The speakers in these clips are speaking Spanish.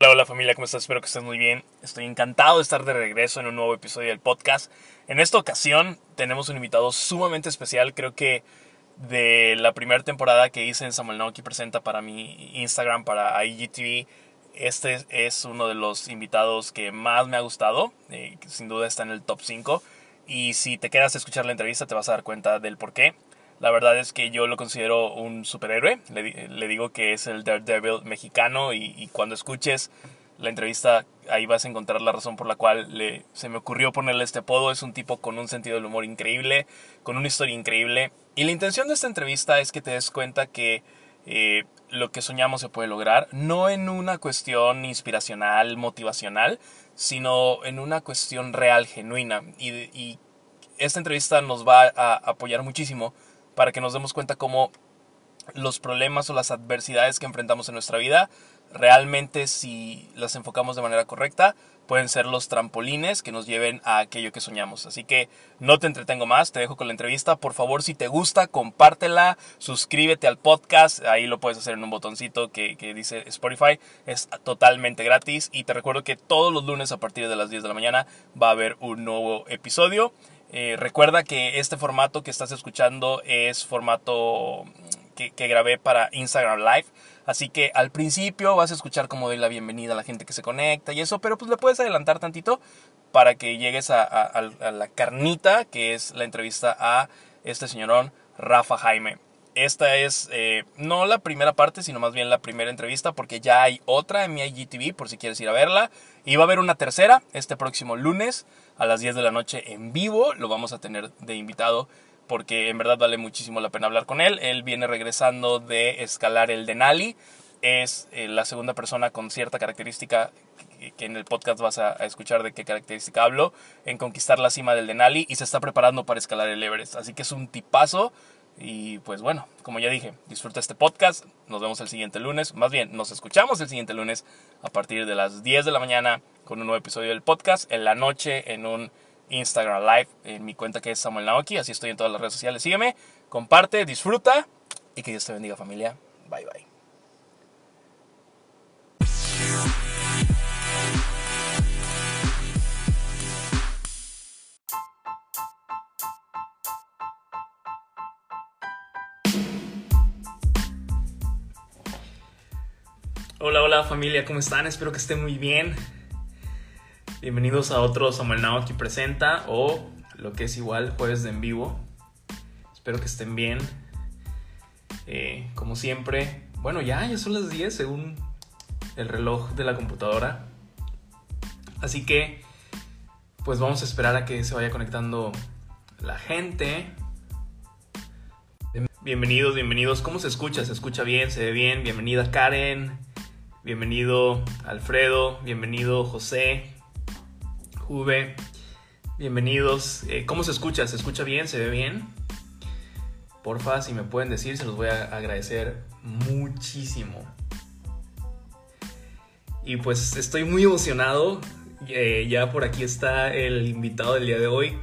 Hola, hola familia, ¿cómo estás? Espero que estés muy bien. Estoy encantado de estar de regreso en un nuevo episodio del podcast. En esta ocasión tenemos un invitado sumamente especial, creo que de la primera temporada que hice en Samuel Naoki Presenta para mi Instagram, para IGTV. Este es uno de los invitados que más me ha gustado, eh, sin duda está en el top 5. Y si te quedas a escuchar la entrevista te vas a dar cuenta del por qué. La verdad es que yo lo considero un superhéroe. Le, digo que es el Daredevil mexicano y, cuando escuches la entrevista ahí vas a encontrar la razón por la cual le, se me ocurrió ponerle este apodo. Es un tipo con un sentido del humor increíble, con una historia increíble. Y la intención de esta entrevista es que te des cuenta que eh, lo que soñamos se puede lograr, no en una cuestión inspiracional, motivacional, sino en una cuestión real, genuina. Y, y esta entrevista nos va a apoyar muchísimo para que nos demos cuenta cómo los problemas o las adversidades que enfrentamos en nuestra vida, realmente si las enfocamos de manera correcta, pueden ser los trampolines que nos lleven a aquello que soñamos. Así que no te entretengo más, te dejo con la entrevista. Por favor, si te gusta, compártela, suscríbete al podcast. Ahí lo puedes hacer en un botoncito que, que, dice Spotify. Es totalmente gratis. Y te recuerdo que todos los lunes a partir de las 10 de la mañana va a haber un nuevo episodio. Eh, recuerda que este formato que estás escuchando es formato que, grabé para Instagram Live. Así que al principio vas a escuchar como doy la bienvenida a la gente que se conecta y eso, pero pues le puedes adelantar tantito para que llegues a, la carnita que es la entrevista a este señorón Rafa Jaime. Esta es eh, no la primera parte, sino más bien la primera entrevista, porque ya hay otra en mi IGTV por si quieres ir a verla. Y va a haber una tercera este próximo lunes a las 10 de la noche en vivo. Lo vamos a tener de invitado porque en verdad vale muchísimo la pena hablar con él. Él viene regresando de escalar el Denali. Es eh, la segunda persona con cierta característica que, en el podcast vas a, escuchar de qué característica hablo, en conquistar la cima del Denali y se está preparando para escalar el Everest. Así que es un tipazo. Y pues bueno, como ya dije, disfruta este podcast. Nos vemos el siguiente lunes. Más bien, nos escuchamos el siguiente lunes a partir de las 10 de la mañana con un nuevo episodio del podcast. En la noche en un Instagram Live en mi cuenta que es Samuel Naoki. Así estoy en todas las redes sociales. Sígueme, comparte, disfruta y que Dios te bendiga familia. Bye bye. Hola, hola familia, ¿cómo están? Espero que estén muy bien. Bienvenidos a otro Samuel Naoki Presenta o lo que es igual jueves de en vivo. Espero que estén bien. Eh, como siempre, bueno, ya, ya son las 10 según el reloj de la computadora. Así que, pues vamos a esperar a que se vaya conectando la gente. Bienvenidos, bienvenidos. ¿Cómo se escucha? ¿Se escucha bien? ¿Se ve bien? Bienvenida Karen. Bienvenido Alfredo, bienvenido José, Juve, bienvenidos. Eh, ¿Cómo se escucha? ¿Se escucha bien? ¿Se ve bien? Porfa, si me pueden decir, se los voy a agradecer muchísimo. Y pues estoy muy emocionado. Eh, ya por aquí está el invitado del día de hoy.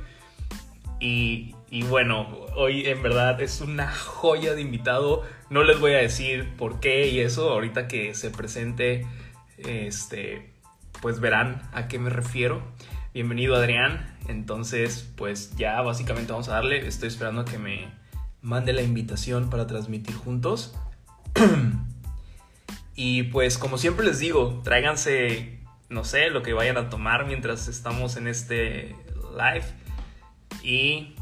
Y, y bueno, hoy en verdad es una joya de invitado no les voy a decir por qué y eso, ahorita que se presente, este, pues verán a qué me refiero. Bienvenido Adrián, entonces pues ya básicamente vamos a darle, estoy esperando a que me mande la invitación para transmitir juntos. y pues como siempre les digo, tráiganse, no sé, lo que vayan a tomar mientras estamos en este live. Y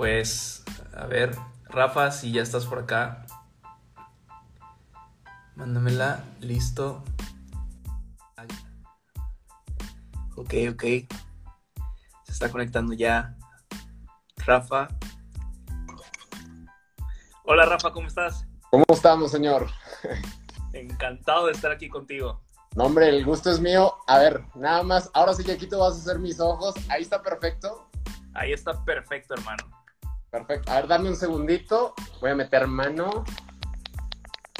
pues, a ver, Rafa, si ya estás por acá, mándamela. Listo. Ok, ok. Se está conectando ya. Rafa. Hola Rafa, ¿cómo estás? ¿Cómo estamos, señor? Encantado de estar aquí contigo. No, hombre, el gusto es mío. A ver, nada más, ahora sí que aquí tú vas a hacer mis ojos. Ahí está perfecto. Ahí está perfecto, hermano. Perfecto. A ver, dame un segundito. Voy a meter mano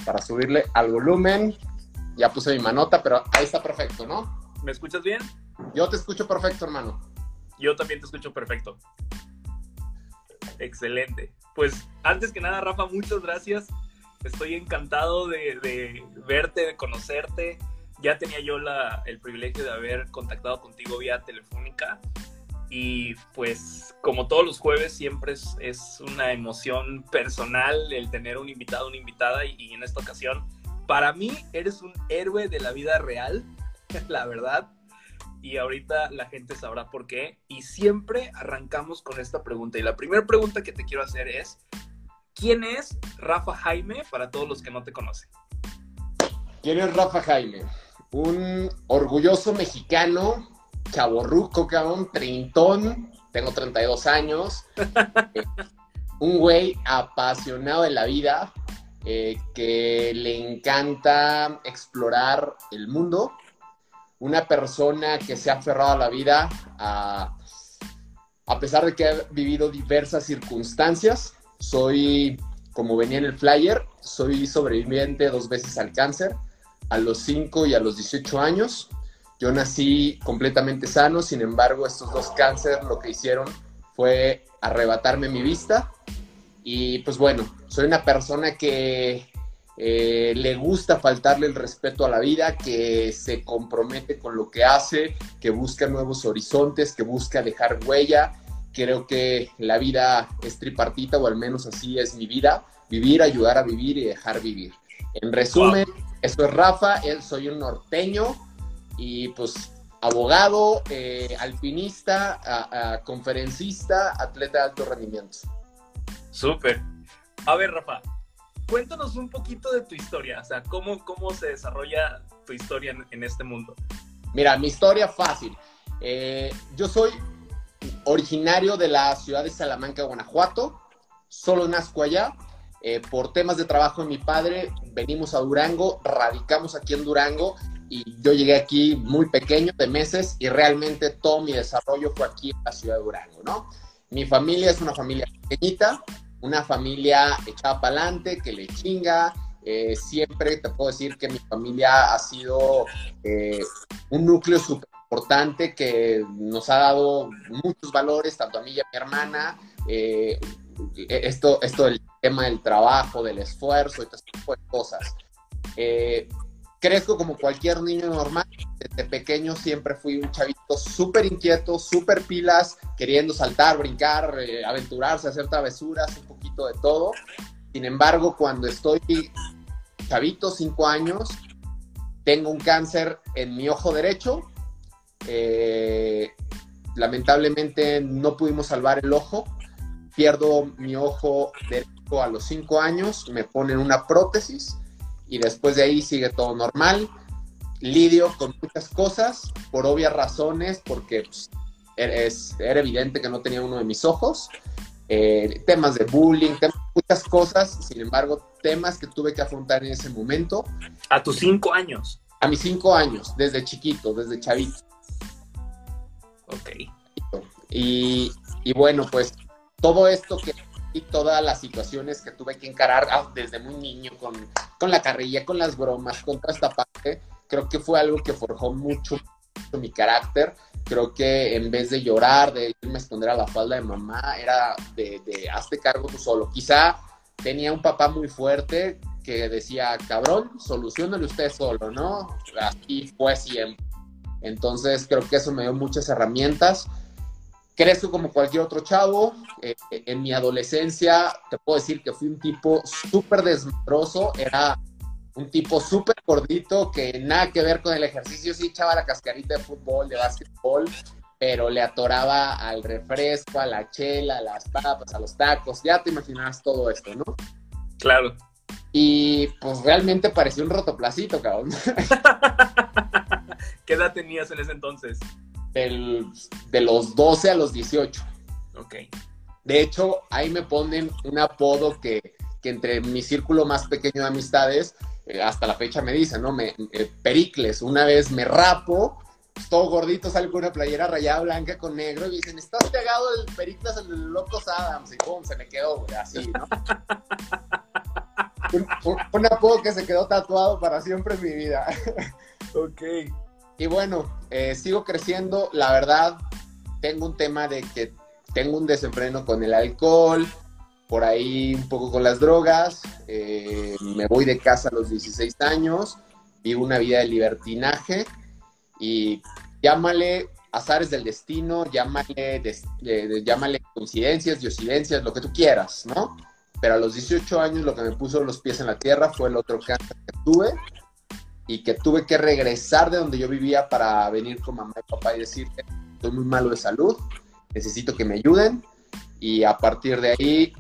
para subirle al volumen. Ya puse mi manota, pero ahí está perfecto, ¿no? ¿Me escuchas bien? Yo te escucho perfecto, hermano. Yo también te escucho perfecto. Excelente. Pues antes que nada, Rafa, muchas gracias. Estoy encantado de, verte, de conocerte, ya tenía yo la, el privilegio de haber contactado contigo vía telefónica y pues como todos los jueves siempre es, es una emoción personal el tener un invitado, una invitada y, y en esta ocasión para mí eres un héroe de la vida real, la verdad y ahorita la gente sabrá por qué. Y siempre arrancamos con esta pregunta. Y la primera pregunta que te quiero hacer es, ¿quién es Rafa Jaime para todos los que no te conocen? ¿Quién es Rafa Jaime? Un orgulloso mexicano, chaborruco, cabrón, trintón, tengo 32 años, eh, un güey apasionado de la vida, eh, que le encanta explorar el mundo, una persona que se ha aferrado a la vida a, a pesar de que ha vivido diversas circunstancias. Soy, como venía en el flyer, soy sobreviviente dos veces al cáncer, a los 5 y a los 18 años. Yo nací completamente sano, sin embargo, estos dos cánceres lo que hicieron fue arrebatarme mi vista. Y pues bueno, soy una persona que eh, le gusta faltarle el respeto a la vida, que se compromete con lo que hace, que busca nuevos horizontes, que busca dejar huella. Creo que la vida es tripartita, o al menos así es mi vida, vivir, ayudar a vivir y dejar vivir. En resumen, esto es Rafa, soy un norteño y pues abogado, eh, alpinista, a, a conferencista, atleta de alto rendimiento. Súper. A ver, Rafa, cuéntanos un poquito de tu historia, o sea, cómo, cómo se desarrolla tu historia en, en este mundo. Mira, mi historia fácil. Eh, yo soy originario de la ciudad de Salamanca, Guanajuato. Solo nazco allá. Eh, por temas de trabajo de mi padre, venimos a Durango, radicamos aquí en Durango y yo llegué aquí muy pequeño, de meses, y realmente todo mi desarrollo fue aquí en la ciudad de Durango, ¿no? Mi familia es una familia pequeñita, una familia echada para adelante, que le chinga. Eh, siempre te puedo decir que mi familia ha sido eh, un núcleo súper importante que nos ha dado muchos valores, tanto a mí y a mi hermana. Eh, esto, esto del tema del trabajo, del esfuerzo y todo tipo de cosas. Crezco como cualquier niño normal. Desde pequeño siempre fui un chavito súper inquieto, súper pilas, queriendo saltar, brincar, eh, aventurarse, hacer travesuras, un poquito de todo. Sin embargo, cuando estoy chavito, cinco años, tengo un cáncer en mi ojo derecho. Eh, lamentablemente no pudimos salvar el ojo. Pierdo mi ojo derecho a los cinco años, me ponen una prótesis y después de ahí sigue todo normal. Lidio con muchas cosas, por obvias razones, porque pues, es, era evidente que no tenía uno de mis ojos. Eh, temas de bullying, temas, muchas cosas, sin embargo, temas que tuve que afrontar en ese momento. A tus cinco años. A mis cinco años, desde chiquito, desde chavito. Ok. Y, y bueno, pues todo esto que y todas las situaciones que tuve que encarar ah, desde muy niño con, con, la carrilla, con las bromas, con toda esta parte, creo que fue algo que forjó mucho, mucho, mi carácter. Creo que en vez de llorar, de irme a esconder a la falda de mamá, era de, de hazte cargo tú solo. Quizá tenía un papá muy fuerte que decía, cabrón, solucionale usted solo, ¿no? Así fue siempre. Entonces creo que eso me dio muchas herramientas crezco como cualquier otro chavo. Eh, en mi adolescencia, te puedo decir que fui un tipo súper desmadroso. Era un tipo súper gordito que nada que ver con el ejercicio. Sí echaba la cascarita de fútbol, de básquetbol, pero le atoraba al refresco, a la chela, a las papas, a los tacos. Ya te imaginas todo esto, ¿no? Claro. Y pues realmente parecía un rotoplacito, cabrón. ¿Qué edad tenías en ese entonces? Del, de los 12 a los 18. Ok. De hecho, ahí me ponen un apodo que, que entre mi círculo más pequeño de amistades, eh, hasta la fecha me dicen, ¿no? Me, eh, Pericles, una vez me rapo, todo gordito, sale con una playera rayada blanca con negro y dicen, estás pegado el Pericles en el Locos Adams y pum, se me quedó, güey, así, ¿no? un, un, un apodo que se quedó tatuado para siempre en mi vida. ok. Y bueno, eh, sigo creciendo. La verdad, tengo un tema de que tengo un desenfreno con el alcohol, por ahí un poco con las drogas. Eh, me voy de casa a los 16 años vivo una vida de libertinaje y llámale azares del destino, llámale, llámale coincidencias, diosidencias, lo que tú quieras, ¿no? Pero a los 18 años lo que me puso los pies en la tierra fue el otro cáncer que tuve y que tuve que regresar de donde yo vivía para venir con mamá y papá y decirle, estoy muy malo de salud, necesito que me ayuden y a partir de ahí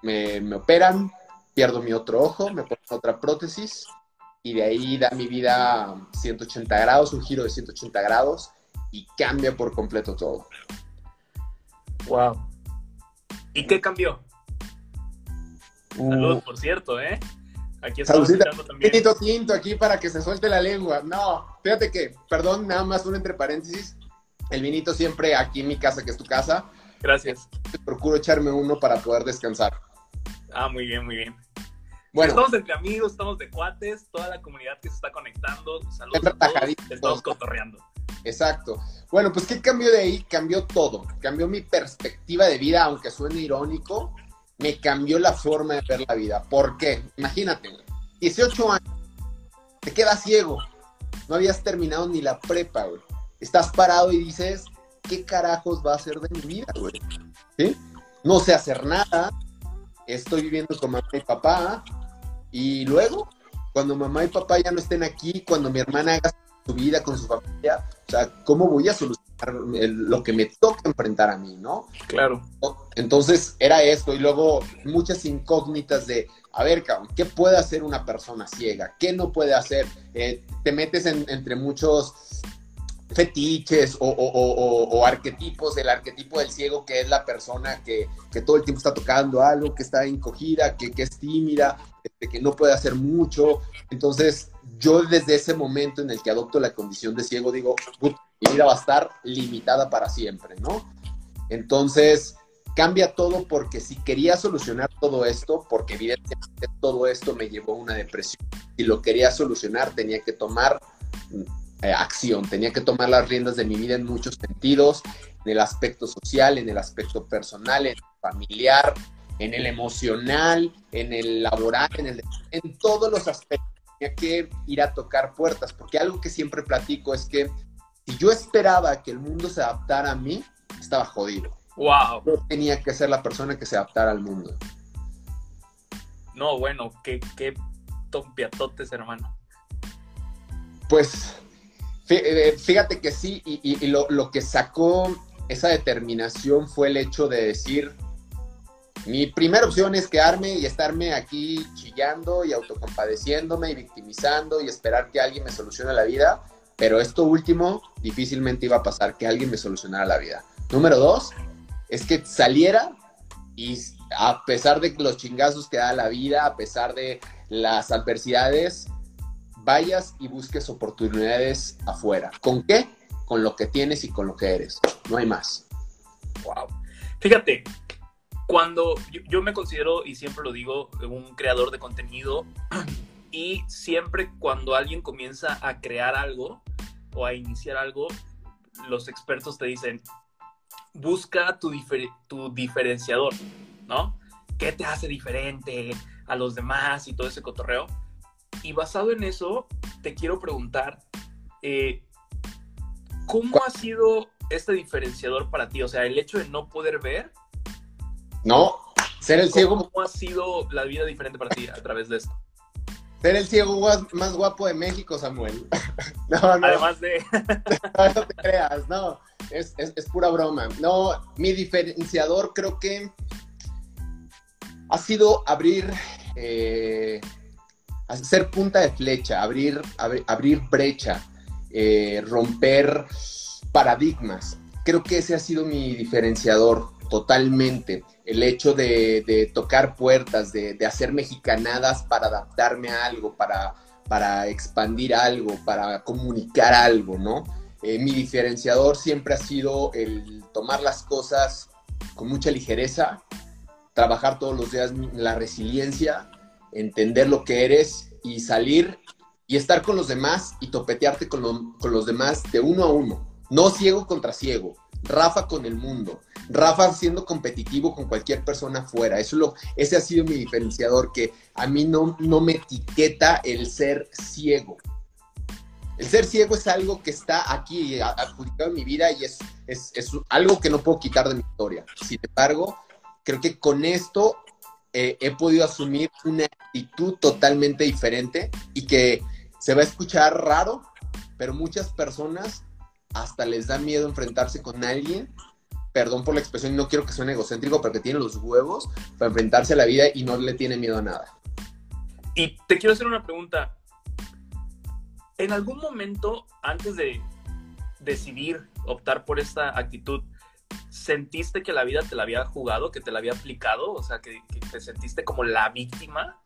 me, me operan, pierdo mi otro ojo, me ponen otra prótesis y de ahí da mi vida 180 grados, un giro de 180 grados y cambia por completo todo. Wow. ¿Y qué cambió? Uh. Salud, por cierto, ¿eh? Aquí estamos también. Tinto, tinto aquí para que se suelte la lengua. No, fíjate que, perdón, nada más un entre paréntesis. El vinito siempre aquí en mi casa, que es tu casa. Gracias. Procuro echarme uno para poder descansar. Ah, muy bien, muy bien. Bueno. Estamos entre amigos, estamos de cuates, toda la comunidad que se está conectando. Saludos a todos, estamos cotorreando. Exacto. Bueno, pues ¿qué cambió de ahí? Cambió todo. Cambió mi perspectiva de vida, aunque suene irónico, me cambió la forma de ver la vida. ¿Por qué? Imagínate, güey. 18 años, te quedas ciego. No habías terminado ni la prepa, güey. Estás parado y dices, ¿qué carajos va a ser de mi vida, güey? ¿Sí? No sé hacer nada. Estoy viviendo con mamá y papá. Y luego, cuando mamá y papá ya no estén aquí, cuando mi hermana haga su vida con su familia, sea, ¿cómo voy a solucionar lo que me toca enfrentar a mí, ¿no? Claro. Entonces era esto y luego muchas incógnitas de, a ver, ¿qué puede hacer una persona ciega? ¿Qué no puede hacer? Eh, te metes entre muchos fetiches o, arquetipos, el arquetipo del ciego que es la persona que, todo el tiempo está tocando algo, que está encogida, que, es tímida, este, que no puede hacer mucho. Entonces, yo desde ese momento en el que adopto la condición de ciego, digo, mi vida va a estar limitada para siempre, ¿no? Entonces, cambia todo porque si quería solucionar todo esto, porque evidentemente todo esto me llevó a una depresión, y lo quería solucionar, tenía que tomar eh, acción, tenía que tomar las riendas de mi vida en muchos sentidos, en el aspecto social, en el aspecto personal, en el familiar, en el emocional, en el laboral, en, el, en todos los aspectos. Tenía que ir a tocar puertas, porque algo que siempre platico es que si yo esperaba que el mundo se adaptara a mí, estaba jodido. Wow. Yo tenía que ser la persona que se adaptara al mundo. No, bueno, qué, qué tompiatotes, hermano. Pues eh, fíjate que sí, y, lo, que sacó esa determinación fue el hecho de decir, mi primera opción es quedarme y estarme aquí chillando y autocompadeciéndome y victimizando y esperar que alguien me solucione la vida, pero esto último difícilmente iba a pasar, que alguien me solucionara la vida. Número dos, es que saliera y a pesar de los chingazos que da la vida, a pesar de las adversidades, vayas y busques oportunidades afuera. ¿Con qué? Con lo que tienes y con lo que eres. No hay más. Wow. Fíjate, cuando yo, me considero, y siempre lo digo, un creador de contenido, y siempre cuando alguien comienza a crear algo o a iniciar algo, los expertos te dicen, busca tu, tu diferenciador, ¿no? ¿Qué te hace diferente a los demás y todo ese cotorreo? Y basado en eso, te quiero preguntar, eh, ¿cómo ha sido este diferenciador para ti? O sea, el hecho de no poder ver. No, ser el ciego. ¿Cómo ha sido la vida diferente para ti a través de esto? Ser el ciego más guapo de México, Samuel. no, no. Además de. no, te creas, no. Es, pura broma. No, mi diferenciador creo que ha sido abrir eh, ser punta de flecha, abrir, abrir, brecha, eh, romper paradigmas. Creo que ese ha sido mi diferenciador totalmente. El hecho de, tocar puertas, de, hacer mexicanadas para adaptarme a algo, para, para expandir algo, para comunicar algo, ¿no? Eh, mi diferenciador siempre ha sido el tomar las cosas con mucha ligereza, trabajar todos los días la resiliencia, entender lo que eres y salir y estar con los demás y topetearte con, con los demás de uno a uno. No ciego contra ciego. Rafa con el mundo. Rafa siendo competitivo con cualquier persona afuera. Eso lo, ese ha sido mi diferenciador, que a mí no, no me etiqueta el ser ciego. El ser ciego es algo que está aquí adjudicado en mi vida y es, es, es algo que no puedo quitar de mi historia. Sin embargo, creo que con esto eh, he podido asumir una actitud totalmente diferente y que se va a escuchar raro, pero muchas personas hasta les da miedo enfrentarse con alguien, perdón por la expresión, no quiero que suene egocéntrico, pero que tiene los huevos para enfrentarse a la vida y no le tiene miedo a nada. Y te quiero hacer una pregunta. ¿En algún momento, antes de decidir optar por esta actitud, sentiste que la vida te la había jugado, que te la había aplicado? O sea, que, te sentiste como la víctima.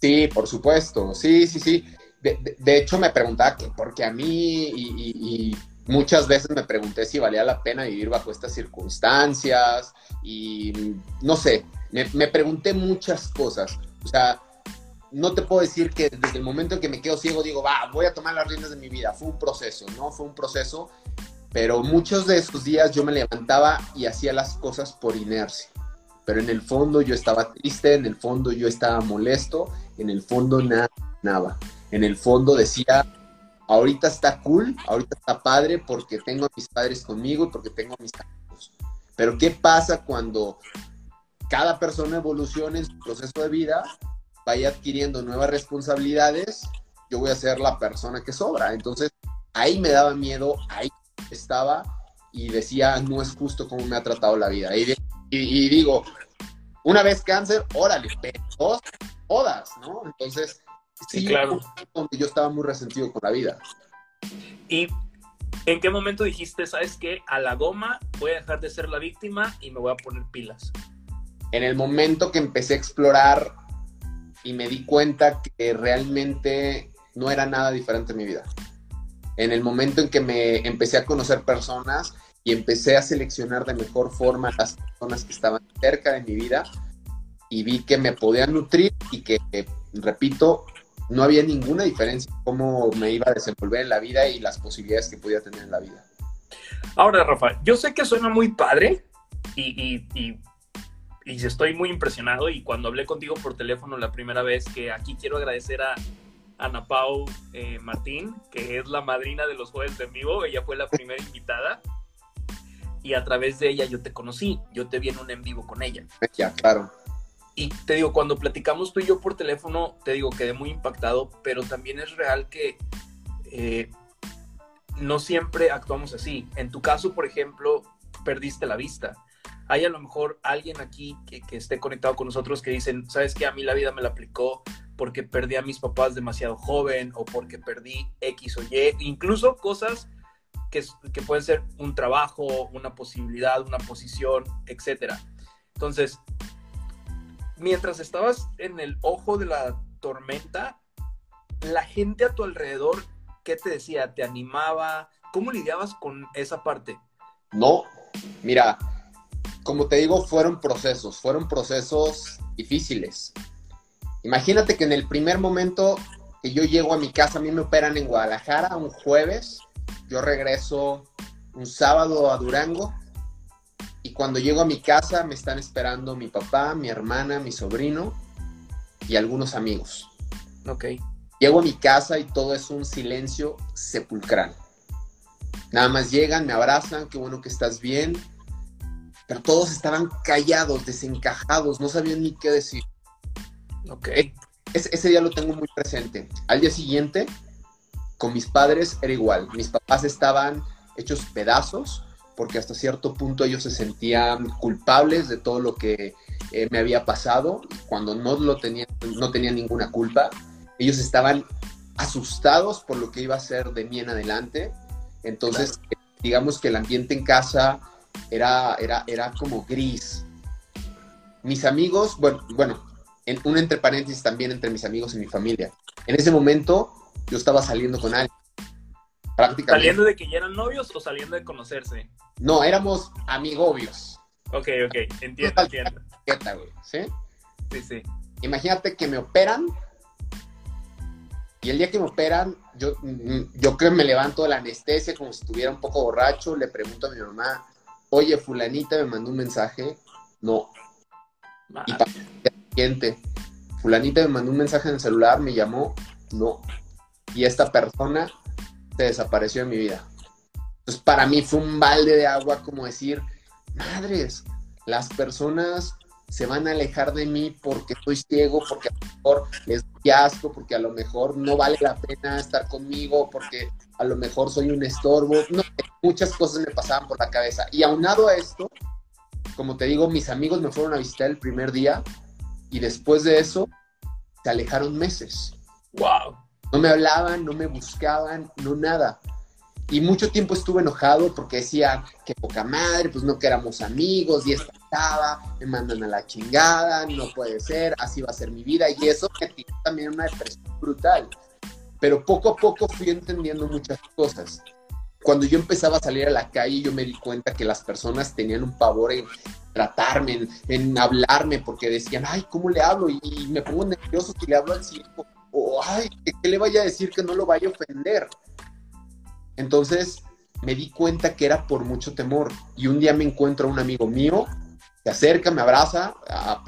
Sí, por supuesto. Sí, sí, sí. De, hecho, me preguntaba que, porque a mí y, muchas veces me pregunté si valía la pena vivir bajo estas circunstancias y no sé, me, pregunté muchas cosas. O sea, no te puedo decir que desde el momento en que me quedo ciego digo, va, voy a tomar las riendas de mi vida. Fue un proceso, ¿no? Fue un proceso, pero muchos de esos días yo me levantaba y hacía las cosas por inercia. Pero en el fondo yo estaba triste, en el fondo yo estaba molesto, en el fondo nada, nada. En el fondo decía, ahorita está cool, ahorita está padre porque tengo a mis padres conmigo y porque tengo a mis amigos. Pero ¿qué pasa cuando cada persona evoluciona en su proceso de vida vaya adquiriendo nuevas responsabilidades, yo voy a ser la persona que sobra. Entonces, ahí me daba miedo, ahí estaba y decía, no es justo como me ha tratado la vida. Y, y, digo, una vez cáncer, órale, dos, todas, ¿no? Entonces, sí, claro. yo estaba muy resentido con la vida. ¿Y en qué momento dijiste, sabes qué? A la goma voy a dejar de ser la víctima y me voy a poner pilas. En el momento que empecé a explorar y me di cuenta que realmente no era nada diferente en mi vida. En el momento en que me empecé a conocer personas y empecé a seleccionar de mejor forma las personas que estaban cerca de mi vida y vi que me podían nutrir y que, repito, no había ninguna diferencia en cómo me iba a desenvolver en la vida y las posibilidades que podía tener en la vida. Ahora, Rafa, yo sé que suena muy padre y, y y estoy muy impresionado y cuando hablé contigo por teléfono la primera vez, que aquí quiero agradecer a Ana Pau eh, Martín, que es la madrina de los jueves de vivo, ella fue la primera invitada y a través de ella yo te conocí, yo te vi en un en vivo con ella. Ya, claro. Y te digo, cuando platicamos tú y yo por teléfono, te digo, quedé muy impactado, pero también es real que eh, no siempre actuamos así. En tu caso, por ejemplo, perdiste la vista hay a lo mejor alguien aquí que, esté conectado con nosotros que dicen, sabes que a mí la vida me la aplicó porque perdí a mis papás demasiado joven o porque perdí X o Y, incluso cosas que, que pueden ser un trabajo, una posibilidad, una posición, etc. Entonces, mientras estabas en el ojo de la tormenta, la gente a tu alrededor, ¿qué te decía? ¿Te animaba? ¿Cómo lidiabas con esa parte? No, mira, como te digo, fueron procesos, fueron procesos difíciles. Imagínate que en el primer momento que yo llego a mi casa, a mí me operan en Guadalajara un jueves, yo regreso un sábado a Durango cuando llego a mi casa me están esperando mi papá, mi hermana, mi sobrino y algunos amigos. Ok. Llego a mi casa y todo es un silencio sepulcral. Nada más llegan, me abrazan, qué bueno que estás bien, pero todos estaban callados, desencajados, no sabían ni qué decir. Ok. ese día lo tengo muy presente. Al día siguiente, con mis padres era igual. Mis papás estaban hechos pedazos porque hasta cierto punto ellos se sentían culpables de todo lo que eh, me había pasado cuando no lo tenían, no tenían ninguna culpa. Ellos estaban asustados por lo que iba a ser de mí en adelante. Entonces, digamos que el ambiente en casa era, era, era como gris. Mis amigos, bueno, bueno, en, un entre paréntesis también entre mis amigos y mi familia. En ese momento yo estaba saliendo con alguien. Prácticamente. ¿Saliendo de que ya eran novios o saliendo de conocerse? No, éramos amigobios. Ok, ok, entiendo, entiendo. ¿Sí? Sí, sí. Imagínate que me operan y el día que me operan, yo, yo creo que me levanto de la anestesia como si estuviera un poco borracho, le pregunto a mi mamá, oye, fulanita me mandó un mensaje, no. Y para el siguiente, fulanita me mandó un mensaje en el celular, me llamó, no. Y esta persona desapareció de mi vida. Entonces, para mí fue un balde de agua como decir, madres, las personas se van a alejar de mí porque estoy ciego, porque a lo mejor les doy asco, porque a lo mejor no vale la pena estar conmigo, porque a lo mejor soy un estorbo. Muchas cosas me pasaban por la cabeza. Y aunado a esto, como te digo, mis amigos me fueron a visitar el primer día y después de eso se alejaron meses. Wow. No me hablaban, no me buscaban, no nada. Y mucho tiempo estuve enojado porque decía que poca madre, pues no que éramos amigos, y estaba, me mandan a la chingada, no puede ser, así va a ser mi vida. Y eso me tiró también una depresión brutal. Pero poco a poco fui entendiendo muchas cosas. Cuando yo empezaba a salir a la calle, yo me di cuenta que las personas tenían un pavor en tratarme, en, hablarme, porque decían, ay, ¿cómo le hablo? Y, me pongo nervioso si le hablo al. O, ay, ¿qué le vaya a decir que no lo vaya a ofender? Entonces me di cuenta que era por mucho temor. Y un día me encuentro a un amigo mío, se acerca, me abraza a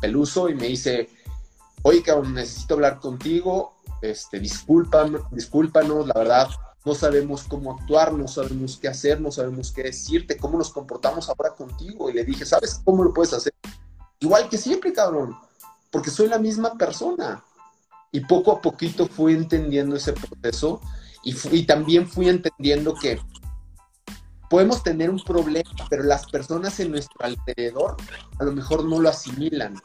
Peluso y me dice, oye, cabrón, necesito hablar contigo, este, discúlpame, discúlpanos, la verdad, no sabemos cómo actuar, no sabemos qué hacer, no sabemos qué decirte, cómo nos comportamos ahora contigo. Y le dije, ¿sabes cómo lo puedes hacer? Igual que siempre, cabrón, porque soy la misma persona. Y poco a poquito fui entendiendo ese proceso y, también fui entendiendo que podemos tener un problema, pero las personas en nuestro alrededor a lo mejor no lo asimilan.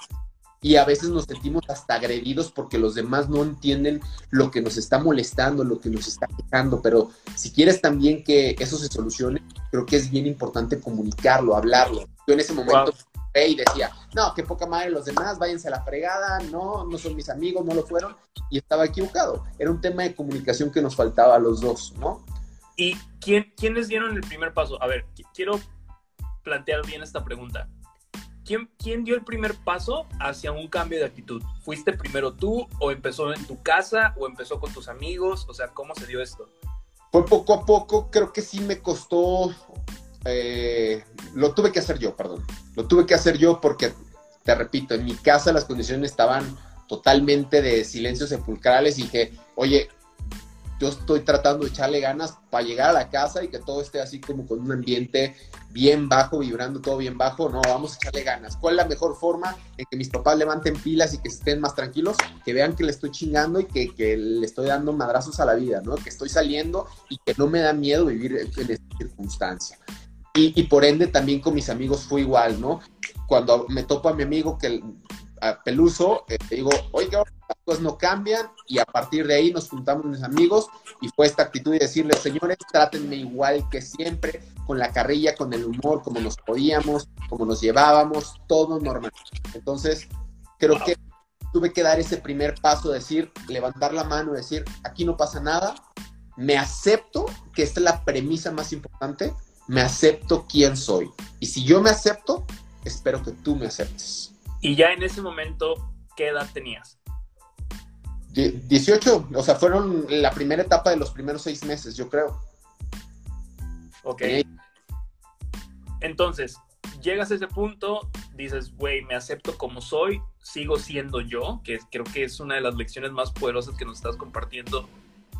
Y a veces nos sentimos hasta agredidos porque los demás no entienden lo que nos está molestando, lo que nos está quejando. Pero si quieres también que eso se solucione, creo que es bien importante comunicarlo, hablarlo. Yo en ese momento y decía, no, qué poca madre los demás, váyanse a la fregada, no, no son mis amigos, no lo fueron, y estaba equivocado. Era un tema de comunicación que nos faltaba a los dos, ¿no? ¿Y quién, quiénes dieron el primer paso? A ver, quiero plantear bien esta pregunta. ¿Quién, ¿Quién dio el primer paso hacia un cambio de actitud? ¿Fuiste primero tú o empezó en tu casa o empezó con tus amigos? O sea, ¿cómo se dio esto? Fue poco a poco, creo que sí me costó eh, lo tuve que hacer yo, perdón. Lo tuve que hacer yo porque, te repito, en mi casa las condiciones estaban totalmente de silencio sepulcrales y dije, oye, yo estoy tratando de echarle ganas para llegar a la casa y que todo esté así como con un ambiente bien bajo, vibrando todo bien bajo. No, vamos a echarle ganas. ¿Cuál es la mejor forma en que mis papás levanten pilas y que estén más tranquilos? Que vean que le estoy chingando y que, que le estoy dando madrazos a la vida, ¿no? Que estoy saliendo y que no me da miedo vivir en esta circunstancia. Y, por ende también con mis amigos fue igual, ¿no? Cuando me topo a mi amigo que a Peluso, eh, digo, oiga, las cosas no cambian y a partir de ahí nos juntamos mis amigos y fue esta actitud de decirles, señores, trátenme igual que siempre, con la carrilla, con el humor, como nos podíamos, como nos llevábamos, todo normal. Entonces, creo que tuve que dar ese primer paso, decir, levantar la mano, decir, aquí no pasa nada, me acepto, que esta es la premisa más importante, me acepto quién soy. Y si yo me acepto, espero que tú me aceptes. Y ya en ese momento, ¿qué edad tenías? 18, o sea, fueron la primera etapa de los primeros seis meses, yo creo. Ok. Entonces, llegas a ese punto, dices, güey, me acepto como soy, sigo siendo yo, que creo que es una de las lecciones más poderosas que nos estás compartiendo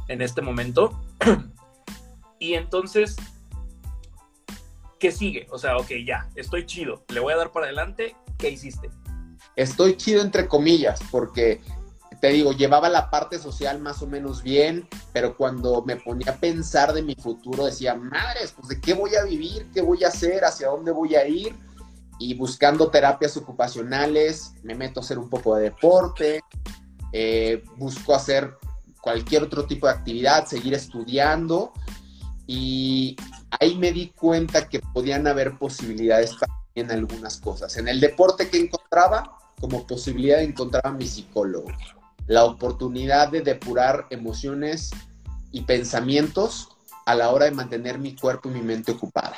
en este momento. y entonces ¿qué sigue? O sea, ok, ya, estoy chido, le voy a dar para adelante, ¿qué hiciste? Estoy chido entre comillas, porque te digo, llevaba la parte social más o menos bien, pero cuando me ponía a pensar de mi futuro decía, madres, pues de qué voy a vivir, qué voy a hacer, hacia dónde voy a ir. Y buscando terapias ocupacionales, me meto a hacer un poco de deporte, eh, busco hacer cualquier otro tipo de actividad, seguir estudiando. Y ahí me di cuenta que podían haber posibilidades en algunas cosas. En el deporte que encontraba, como posibilidad de encontrar a mi psicólogo. La oportunidad de depurar emociones y pensamientos a la hora de mantener mi cuerpo y mi mente ocupada.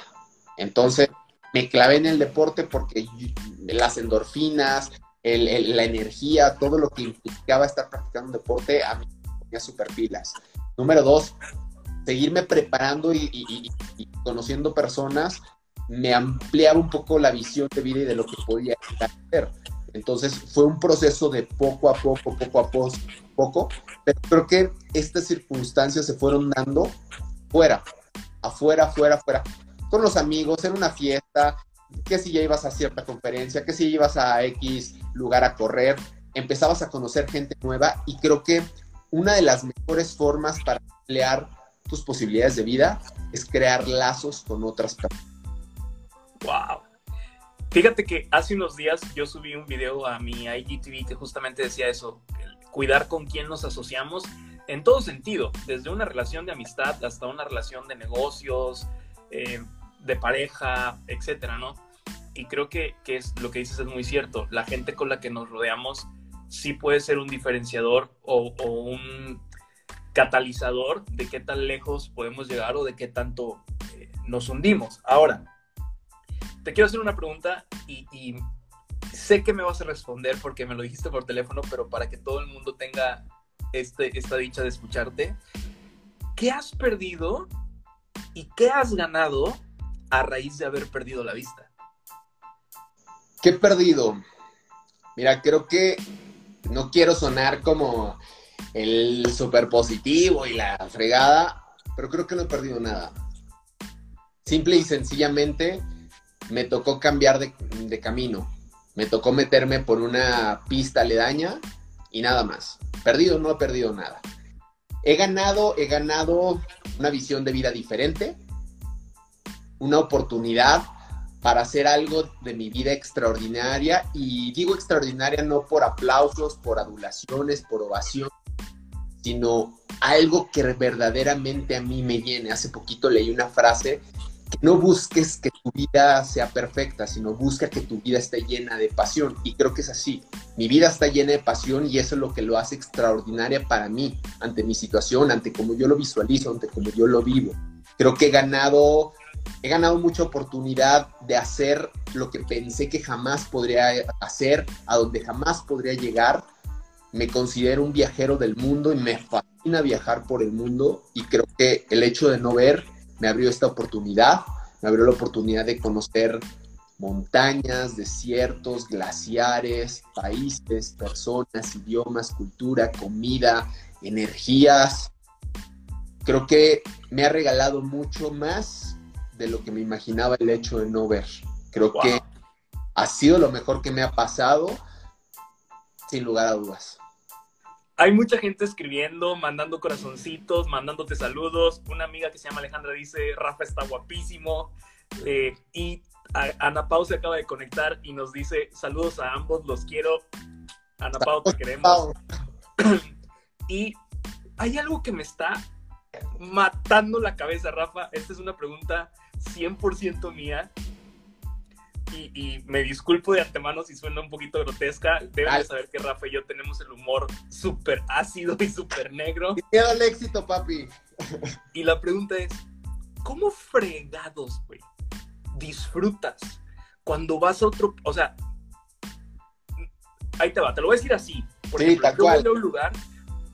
Entonces, me clavé en el deporte porque las endorfinas, la energía, todo lo que implicaba estar practicando un deporte, a mí me ponía super pilas. Número dos, seguirme preparando y, conociendo personas me ampliaba un poco la visión de vida y de lo que podía hacer. Entonces fue un proceso de poco a poco, poco a poco, poco, pero creo que estas circunstancias se fueron dando afuera, afuera, afuera, afuera, con los amigos, en una fiesta, que si ya ibas a cierta conferencia, que si ibas a X lugar a correr, empezabas a conocer gente nueva y creo que una de las mejores formas para emplear tus posibilidades de vida es crear lazos con otras personas. Wow. Fíjate que hace unos días yo subí un video a mi IGTV que justamente decía eso, cuidar con quién nos asociamos en todo sentido, desde una relación de amistad hasta una relación de negocios, eh, de pareja, etcétera, ¿no? Y creo que, que, es, lo que dices es muy cierto. La gente con la que nos rodeamos sí puede ser un diferenciador o, o un catalizador de qué tan lejos podemos llegar o de qué tanto eh, nos hundimos. Ahora, te quiero hacer una pregunta y, y, sé que me vas a responder porque me lo dijiste por teléfono, pero para que todo el mundo tenga este, esta dicha de escucharte, ¿qué has perdido y qué has ganado a raíz de haber perdido la vista? ¿Qué he perdido? Mira, creo que no quiero sonar como el super positivo y la fregada, pero creo que no he perdido nada. Simple y sencillamente me tocó cambiar de, camino. Me tocó meterme por una pista aledaña y nada más. Perdido, no he perdido nada. He ganado, he ganado una visión de vida diferente, una oportunidad para hacer algo de mi vida extraordinaria y digo extraordinaria no por aplausos, por adulaciones, por ovación, sino algo que verdaderamente a mí me llene. Hace poquito leí una frase que no busques que tu vida sea perfecta, sino busca que tu vida esté llena de pasión. Y creo que es así. Mi vida está llena de pasión y eso es lo que lo hace extraordinaria para mí, ante mi situación, ante cómo yo lo visualizo, ante cómo yo lo vivo. Creo que he ganado, he ganado mucha oportunidad de hacer lo que pensé que jamás podría hacer, a donde jamás podría llegar. Me considero un viajero del mundo y me fascina viajar por el mundo y creo que el hecho de no ver me abrió esta oportunidad, me abrió la oportunidad de conocer montañas, desiertos, glaciares, países, personas, idiomas, cultura, comida, energías. Creo que me ha regalado mucho más de lo que me imaginaba el hecho de no ver. Creo wow. que ha sido lo mejor que me ha pasado, sin lugar a dudas hay mucha gente escribiendo, mandando corazoncitos, mandándote saludos. Una amiga que se llama Alejandra dice, Rafa está guapísimo. Eh, y Ana Pau se acaba de conectar y nos dice, saludos a ambos, los quiero. Ana Pau, te queremos. y hay algo que me está matando la cabeza, Rafa. Esta es una pregunta 100% mía y, y, me disculpo de antemano si suena un poquito grotesca. Deben de saber que Rafa y yo tenemos el humor súper ácido y súper negro. Queda el éxito, papi. Y la pregunta es, ¿cómo fregados, güey, disfrutas cuando vas a otro... O sea, ahí te va, te lo voy a decir así. Por sí, ejemplo, tal yo cual. voy a un lugar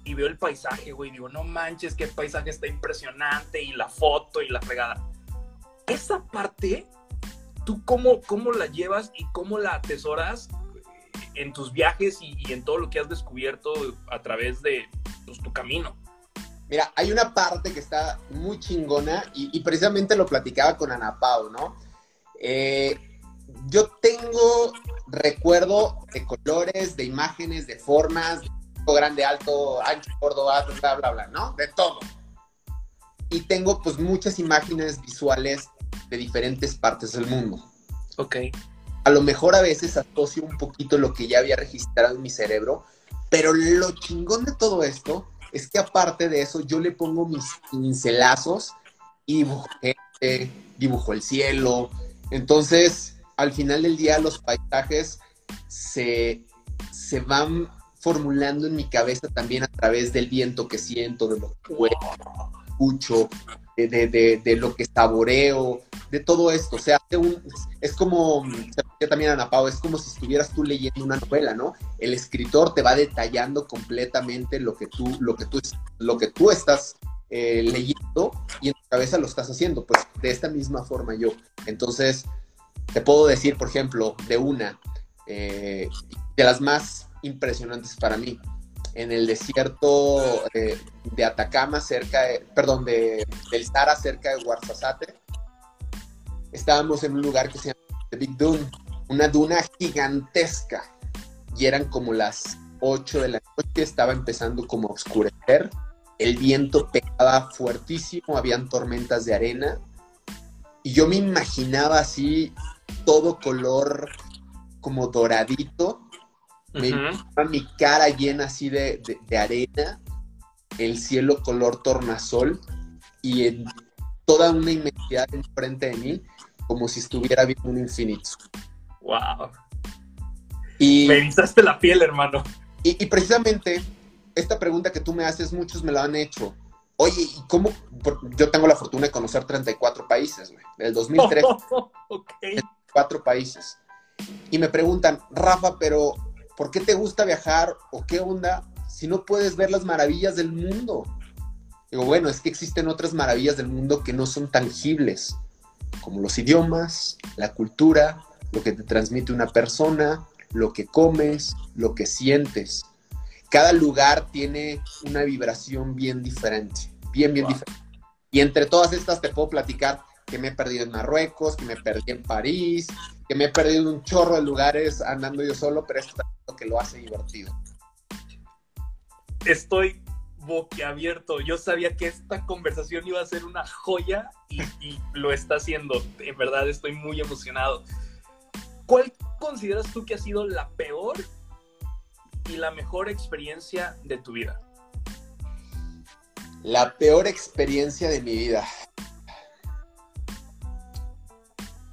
y veo el paisaje, güey, digo, no manches, el paisaje está impresionante y la foto y la fregada. Esa parte ¿tú cómo, cómo la llevas y cómo la atesoras en tus viajes y, en todo lo que has descubierto a través de pues, tu camino? Mira, hay una parte que está muy chingona y, y precisamente lo platicaba con Ana Pau, ¿no? Eh, yo tengo recuerdo de colores, de imágenes, de formas, de grande, alto, ancho, gordo, bla, bla, bla, ¿no? De todo. Y tengo pues muchas imágenes visuales de diferentes partes del mundo. Ok. A lo mejor a veces asocio un poquito lo que ya había registrado en mi cerebro, pero lo chingón de todo esto es que aparte de eso yo le pongo mis pincelazos y dibujo, gente, dibujo el cielo. Entonces, al final del día los paisajes se, se van formulando en mi cabeza también a través del viento que siento, de lo que escucho, de, de, de, lo que saboreo, de todo esto. O sea, un, es como, se también Ana Pau, es como si estuvieras tú leyendo una novela, ¿no? El escritor te va detallando completamente lo que tú, lo que tú, lo que tú estás eh, leyendo y en tu cabeza lo estás haciendo, pues de esta misma forma yo. Entonces, te puedo decir, por ejemplo, de una, eh, de las más impresionantes para mí. En el desierto eh, de Atacama, cerca de, perdón, de, del Sahara, cerca de Guarzazate. Estábamos en un lugar que se llama The Big Dune, una duna gigantesca. Y eran como las 8 de la noche, estaba empezando como a oscurecer. El viento pegaba fuertísimo, habían tormentas de arena. Y yo me imaginaba así todo color como doradito. Me mi cara llena así de, de, arena, el cielo color tornasol y en toda una inmensidad enfrente de mí, como si estuviera viendo un infinito. ¡Wow! Y, me erizaste la piel, hermano. Y, precisamente esta pregunta que tú me haces, muchos me lo han hecho. Oye, ¿y cómo? Yo tengo la fortuna de conocer 34 países, güey. Del 2003. okay. Cuatro países. Y me preguntan, Rafa, pero ¿por qué te gusta viajar o qué onda si no puedes ver las maravillas del mundo? Digo, bueno, es que existen otras maravillas del mundo que no son tangibles, como los idiomas, la cultura, lo que te transmite una persona, lo que comes, lo que sientes. Cada lugar tiene una vibración bien diferente, bien, bien diferente. Y entre todas estas te puedo platicar que me he perdido en Marruecos, que me perdí en París, que me he perdido en un chorro de lugares andando yo solo, pero esto es lo que lo hace divertido. Estoy boquiabierto. Yo sabía que esta conversación iba a ser una joya y, y lo está haciendo. En verdad estoy muy emocionado. ¿Cuál consideras tú que ha sido la peor y la mejor experiencia de tu vida? La peor experiencia de mi vida.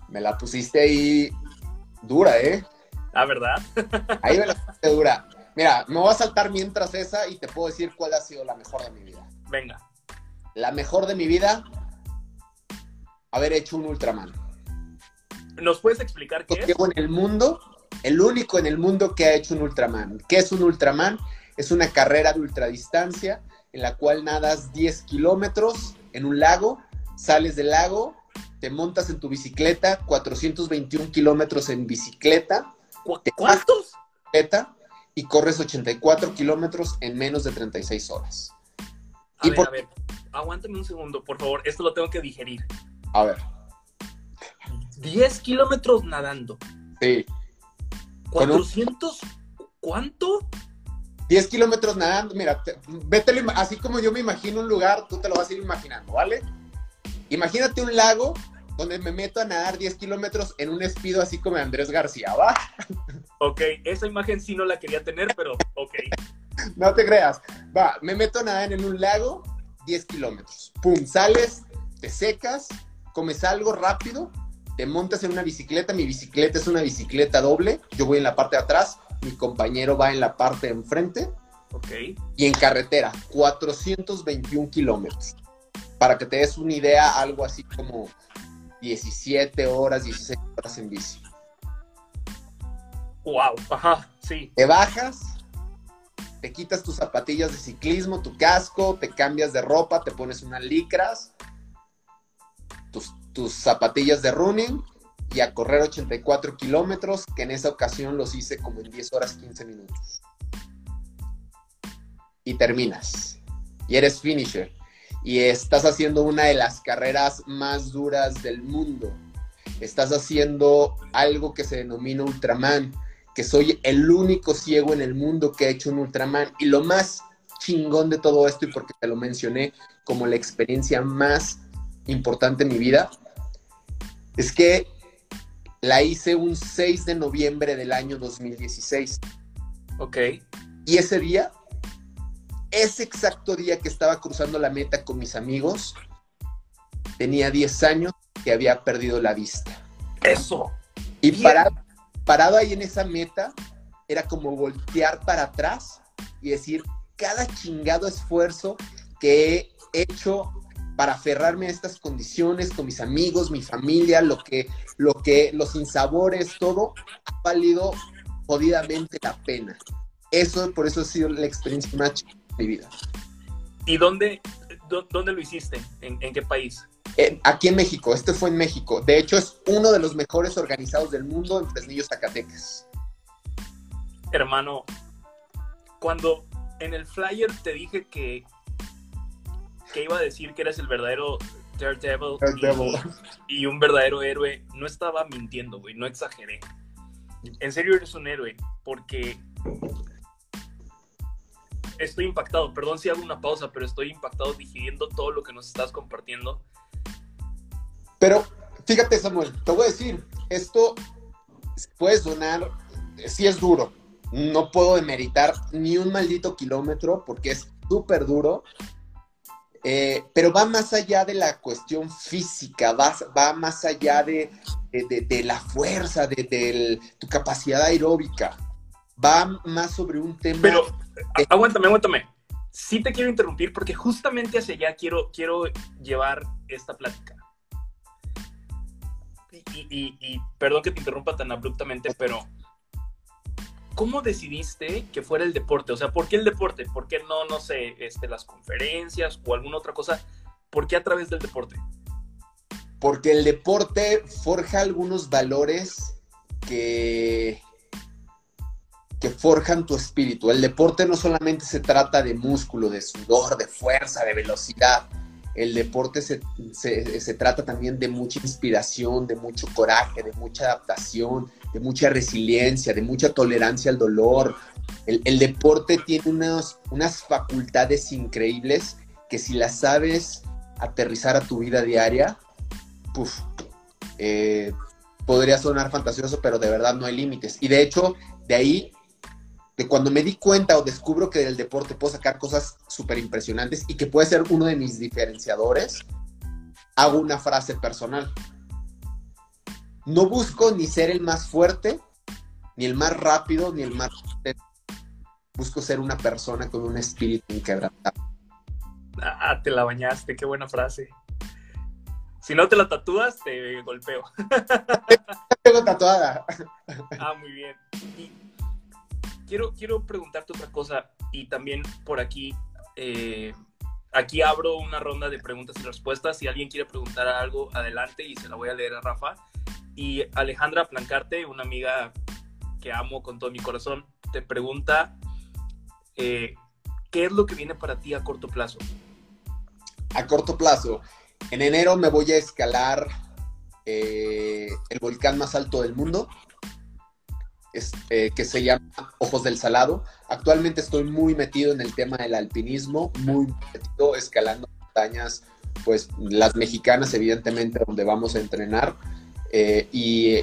Me la pusiste ahí dura, ¿eh? Ah, ¿verdad? ahí me la pusiste dura. Mira, me voy a saltar mientras esa y te puedo decir cuál ha sido la mejor de mi vida. Venga. La mejor de mi vida, haber hecho un Ultraman. ¿Nos puedes explicar qué es? en el mundo, el único en el mundo que ha hecho un Ultraman. ¿Qué es un Ultraman? Es una carrera de ultradistancia en la cual nadas 10 kilómetros en un lago, sales del lago, te montas en tu bicicleta, 421 kilómetros en bicicleta. ¿Cuántos? Y corres 84 kilómetros en menos de 36 horas. A y ver, a ver, aguántame un segundo, por favor. Esto lo tengo que digerir. A ver. 10 kilómetros nadando. Sí. 400, ¿cuánto? 10 kilómetros nadando, mira, vete, así como yo me imagino un lugar, tú te lo vas a ir imaginando, ¿vale? Imagínate un lago donde me meto a nadar 10 kilómetros en un espido así como Andrés García, ¿va? Ok, esa imagen sí no la quería tener, pero ok. no te creas. Va, me meto a nadar en un lago 10 kilómetros. Pum, sales, te secas, comes algo rápido, te montas en una bicicleta, mi bicicleta es una bicicleta doble, yo voy en la parte de atrás, mi compañero va en la parte de enfrente. Ok. Y en carretera, 421 kilómetros. Para que te des una idea, algo así como 17 horas, 16 horas en bici. Wow, ajá, sí. Te bajas, te quitas tus zapatillas de ciclismo, tu casco, te cambias de ropa, te pones unas licras, tus tus zapatillas de running y a correr 84 kilómetros, que en esa ocasión los hice como en 10 horas 15 minutos. Y terminas. Y eres finisher. Y estás haciendo una de las carreras más duras del mundo. Estás haciendo algo que se denomina Ultraman, que soy el único ciego en el mundo que ha hecho un Ultraman. Y lo más chingón de todo esto, y porque te lo mencioné como la experiencia más importante en mi vida, es que la hice un 6 de noviembre del año 2016. Ok. Y ese día, ese exacto día que estaba cruzando la meta con mis amigos, tenía 10 años que había perdido la vista. Eso. Y parado, parado ahí en esa meta, era como voltear para atrás y decir, cada chingado esfuerzo que he hecho para aferrarme a estas condiciones con mis amigos, mi familia, lo que, lo que, los insabores, todo, ha valido jodidamente la pena. Eso, por eso ha sido la experiencia más mi vida. ¿Y dónde, dónde lo hiciste? ¿En, qué país? aquí en México, este fue en México. De hecho, es uno de los mejores organizados del mundo en Fresnillo, Zacatecas. Hermano, cuando en el flyer te dije que, que iba a decir que eres el verdadero Daredevil, Y, y, un verdadero héroe. No estaba mintiendo, güey, no exageré. En serio eres un héroe, porque estoy impactado. Perdón si hago una pausa, pero estoy impactado digiriendo todo lo que nos estás compartiendo. Pero fíjate, Samuel, te voy a decir, esto puede sonar, sí es duro. No puedo demeritar ni un maldito kilómetro porque es súper duro. Eh, pero va más allá de la cuestión física, va, va más allá de, la fuerza, de, tu capacidad aeróbica. Va más sobre un tema. Pero, aguántame, aguántame. Sí te quiero interrumpir porque justamente hacia allá quiero, quiero llevar esta plática. y, perdón que te interrumpa tan abruptamente, pero ¿cómo decidiste que fuera el deporte? O sea, ¿por qué el deporte? ¿Por qué no, no sé, este, las conferencias o alguna otra cosa? ¿Por qué a través del deporte? Porque el deporte forja algunos valores que, que forjan tu espíritu. El deporte no solamente se trata de músculo, de sudor, de fuerza, de velocidad. El deporte se, se trata también de mucha inspiración, de mucho coraje, de mucha adaptación, de mucha resiliencia, de mucha tolerancia al dolor. El, deporte tiene unas, unas facultades increíbles que si las sabes aterrizar a tu vida diaria, puff, eh, podría sonar fantasioso, pero de verdad no hay límites. Y de hecho, de ahí, de cuando me di cuenta o descubro que del deporte puedo sacar cosas súper impresionantes y que puede ser uno de mis diferenciadores, hago una frase personal no busco ni ser el más fuerte, ni el más rápido, ni el más... Busco ser una persona con un espíritu inquebrantable. Ah, te la bañaste, qué buena frase. Si no te la tatúas, te golpeo. Tengo tatuada. Ah, muy bien. Quiero, quiero preguntarte otra cosa y también por aquí, eh, aquí abro una ronda de preguntas y respuestas. Si alguien quiere preguntar algo, adelante y se la voy a leer a Rafa. Y Alejandra Plancarte, una amiga que amo con todo mi corazón, te pregunta, eh, ¿qué es lo que viene para ti a corto plazo? A corto plazo, en enero me voy a escalar eh, el volcán más alto del mundo, eh, que se llama Ojos del Salado. Actualmente estoy muy metido en el tema del alpinismo, muy metido escalando montañas, pues las mexicanas evidentemente donde vamos a entrenar eh, y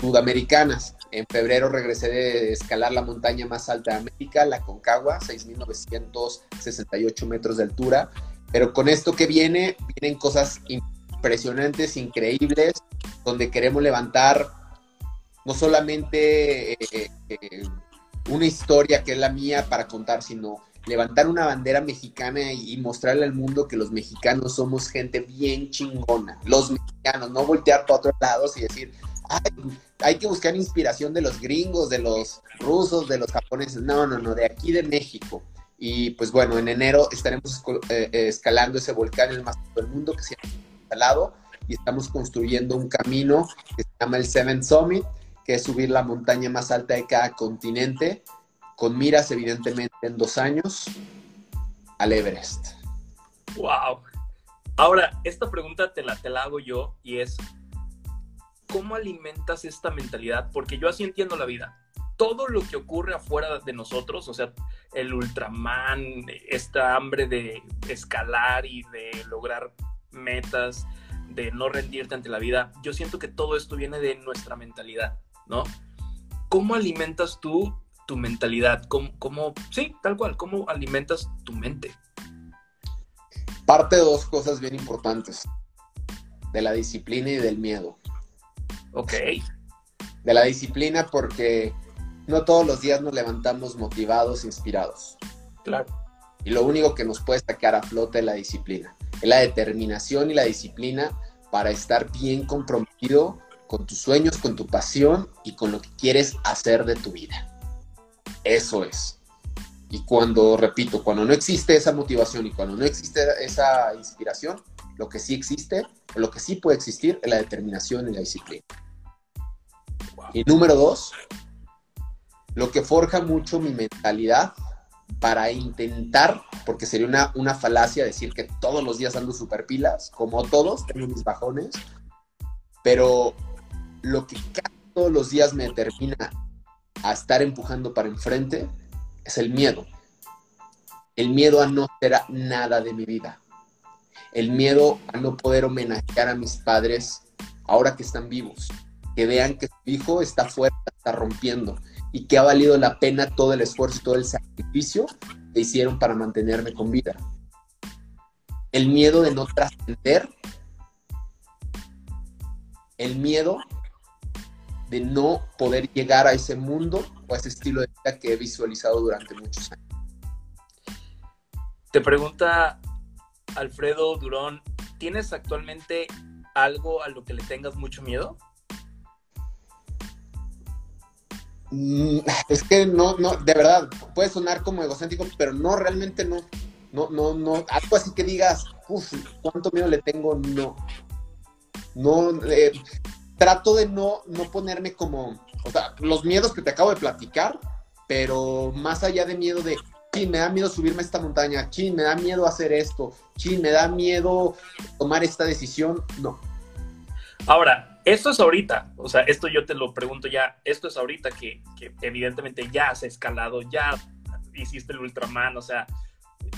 sudamericanas. En febrero regresé de escalar la montaña más alta de América, la Concagua, 6.968 metros de altura. Pero con esto que viene, vienen cosas impresionantes, increíbles, donde queremos levantar no solamente eh, eh, una historia que es la mía para contar, sino levantar una bandera mexicana y mostrarle al mundo que los mexicanos somos gente bien chingona. Los mexicanos, no voltear para otros lados y decir, hay que buscar inspiración de los gringos, de los rusos, de los japoneses. No, no, no, de aquí de México. Y pues bueno, en enero estaremos eh, eh, escalando ese volcán, el más alto del mundo, que se llama Salado, y estamos construyendo un camino que se llama el Seven Summit, que subir la montaña más alta de cada continente con miras evidentemente en dos años al Everest. Wow. Ahora, esta pregunta te la, te la hago yo y es, ¿cómo alimentas esta mentalidad? Porque yo así entiendo la vida. Todo lo que ocurre afuera de nosotros, o sea, el Ultraman, esta hambre de escalar y de lograr metas, de no rendirte ante la vida, yo siento que todo esto viene de nuestra mentalidad, ¿no? ¿Cómo alimentas tú tu mentalidad? ¿Cómo, sí, tal cual, cómo alimentas tu mente? Parte de dos cosas bien importantes, de la disciplina y del miedo. Ok. De la disciplina porque no todos los días nos levantamos motivados, inspirados. Claro. Y lo único que nos puede sacar a flote es la disciplina. Es la determinación y la disciplina para estar bien comprometido con tus sueños, con tu pasión y con lo que quieres hacer de tu vida. Eso es. Y cuando, repito, cuando no existe esa motivación y cuando no existe esa inspiración, lo que sí existe, lo que sí puede existir es la determinación y la disciplina. Y número dos, lo que forja mucho mi mentalidad para intentar, porque sería una, una falacia decir que todos los días ando super pilas, como todos, tengo mis bajones, pero lo que todos los días me determina a estar empujando para enfrente es el miedo. El miedo a no ser nada de mi vida. El miedo a no poder homenajear a mis padres ahora que están vivos. Que vean que su hijo está fuera, está rompiendo y que ha valido la pena todo el esfuerzo y todo el sacrificio que hicieron para mantenerme con vida. El miedo de no trascender. El miedo de no poder llegar a ese mundo o a ese estilo de vida que he visualizado durante muchos años. Te pregunta Alfredo Durón, ¿tienes actualmente algo a lo que le tengas mucho miedo? Mm, es que no, no, de verdad, puede sonar como egocéntrico, pero no, realmente no. No, no, no, algo así que digas, uff, ¿cuánto miedo le tengo? No. No, eh, trato de no, no ponerme como, o sea, los miedos que te acabo de platicar, pero más allá de miedo de, sí, me da miedo subirme a esta montaña, sí, me da miedo hacer esto, sí, me da miedo tomar esta decisión, no. Ahora, esto es ahorita, o sea, esto yo te lo pregunto ya, esto es ahorita que, que evidentemente ya has escalado, ya hiciste el Ultraman, o sea,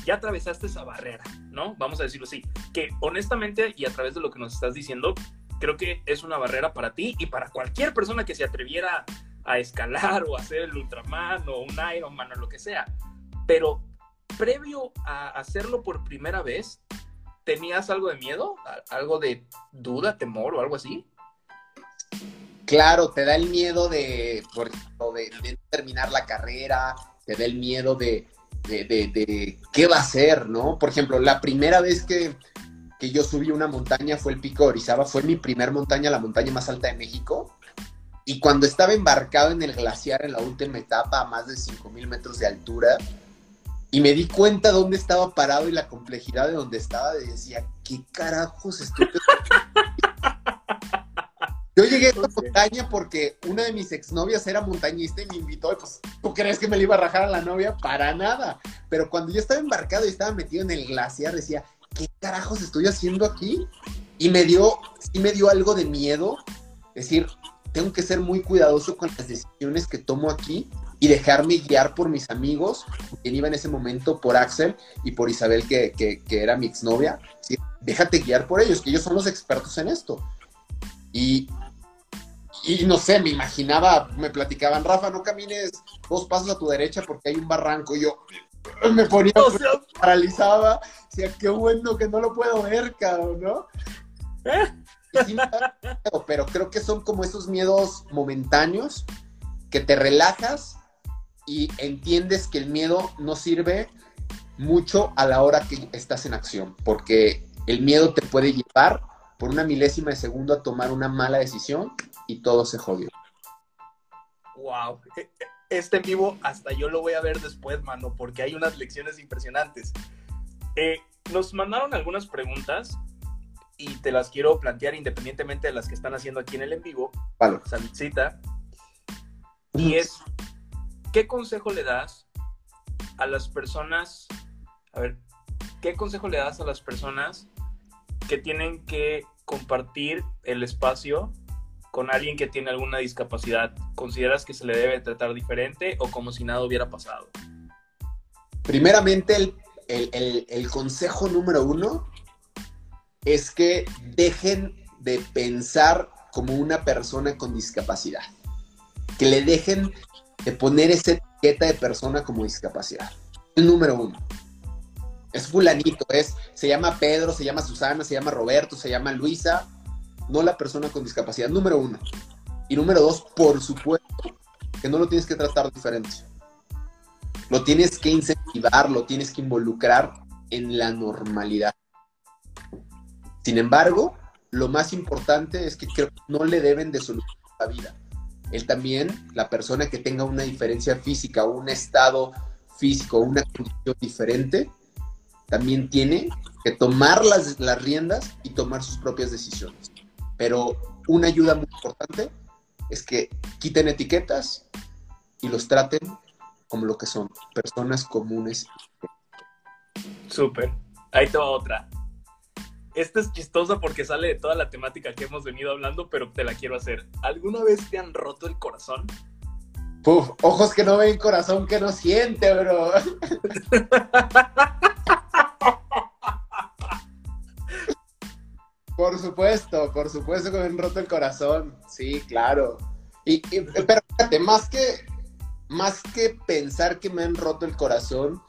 ya atravesaste esa barrera, ¿no? Vamos a decirlo así, que honestamente y a través de lo que nos estás diciendo, creo que es una barrera para ti y para cualquier persona que se atreviera a escalar o hacer el Ultraman o un Ironman o lo que sea. Pero previo a hacerlo por primera vez, ¿tenías algo de miedo? ¿Algo de duda, temor o algo así? Claro, te da el miedo de, por ejemplo, de, terminar la carrera, te da el miedo de, de, qué va a ser, ¿no? Por ejemplo, la primera vez que, que yo subí una montaña fue el Pico de Orizaba, fue mi primer montaña, la montaña más alta de México. Y cuando estaba embarcado en el glaciar en la última etapa a más de 5.000 metros de altura, y me di cuenta dónde estaba parado y la complejidad de dónde estaba, y decía, ¿qué carajos estoy Yo llegué a esta montaña porque una de mis exnovias era montañista y me invitó, y pues, ¿tú crees que me le iba a rajar a la novia? Para nada. Pero cuando yo estaba embarcado y estaba metido en el glaciar, decía, ¿qué carajos estoy haciendo aquí? Y me dio, sí me dio algo de miedo, es decir, tengo que ser muy cuidadoso con las decisiones que tomo aquí y dejarme guiar por mis amigos, quien iba en ese momento por Axel y por Isabel, que, que, era mi exnovia. ¿sí? Déjate guiar por ellos, que ellos son los expertos en esto. Y, y no sé, me imaginaba, me platicaban, Rafa, no camines dos pasos a tu derecha porque hay un barranco. Y yo, me ponía, paralizaba, decía, qué bueno que no lo puedo ver, cabrón, ¿no? pero creo que son como esos miedos momentáneos que te relajas y entiendes que el miedo no sirve mucho a la hora que estás en acción, porque el miedo te puede llevar por una milésima de segundo a tomar una mala decisión y todo se jodió. Wow este en vivo hasta yo lo voy a ver después, mano, porque hay unas lecciones impresionantes. Eh, nos mandaron algunas preguntas y te las quiero plantear independientemente de las que están haciendo aquí en el en vivo. Vale. Saludcita. Y es, ¿qué consejo le das a las personas? A ver, ¿qué consejo le das a las personas que tienen que compartir el espacio con alguien que tiene alguna discapacidad, ¿consideras que se le debe tratar diferente o como si nada hubiera pasado? Primeramente, el, consejo número uno es que dejen de pensar como una persona con discapacidad. Que le dejen de poner esa etiqueta de persona como discapacidad. El número uno. Es fulanito, es, se llama Pedro, se llama Susana, se llama Roberto, se llama Luisa, no la persona con discapacidad, número uno. Y número dos, por supuesto, que no lo tienes que tratar diferente. Lo tienes que incentivar, lo tienes que involucrar en la normalidad. Sin embargo, lo más importante es que creo que no le deben de solucionar la vida. Él también, la persona que tenga una diferencia física, un estado físico, una condición diferente, también tiene que tomar las, las riendas y tomar sus propias decisiones. Pero una ayuda muy importante es que quiten etiquetas y los traten como lo que son, personas comunes. Súper. Ahí te va otra. Esta es chistosa porque sale de toda la temática que hemos venido hablando, pero te la quiero hacer. ¿Alguna vez te han roto el corazón? Puf, ojos que no ven, corazón que no siente, bro. por supuesto, por supuesto que me han roto el corazón. Sí, claro. Y, pero fíjate, más que, más que pensar que me han roto el corazón,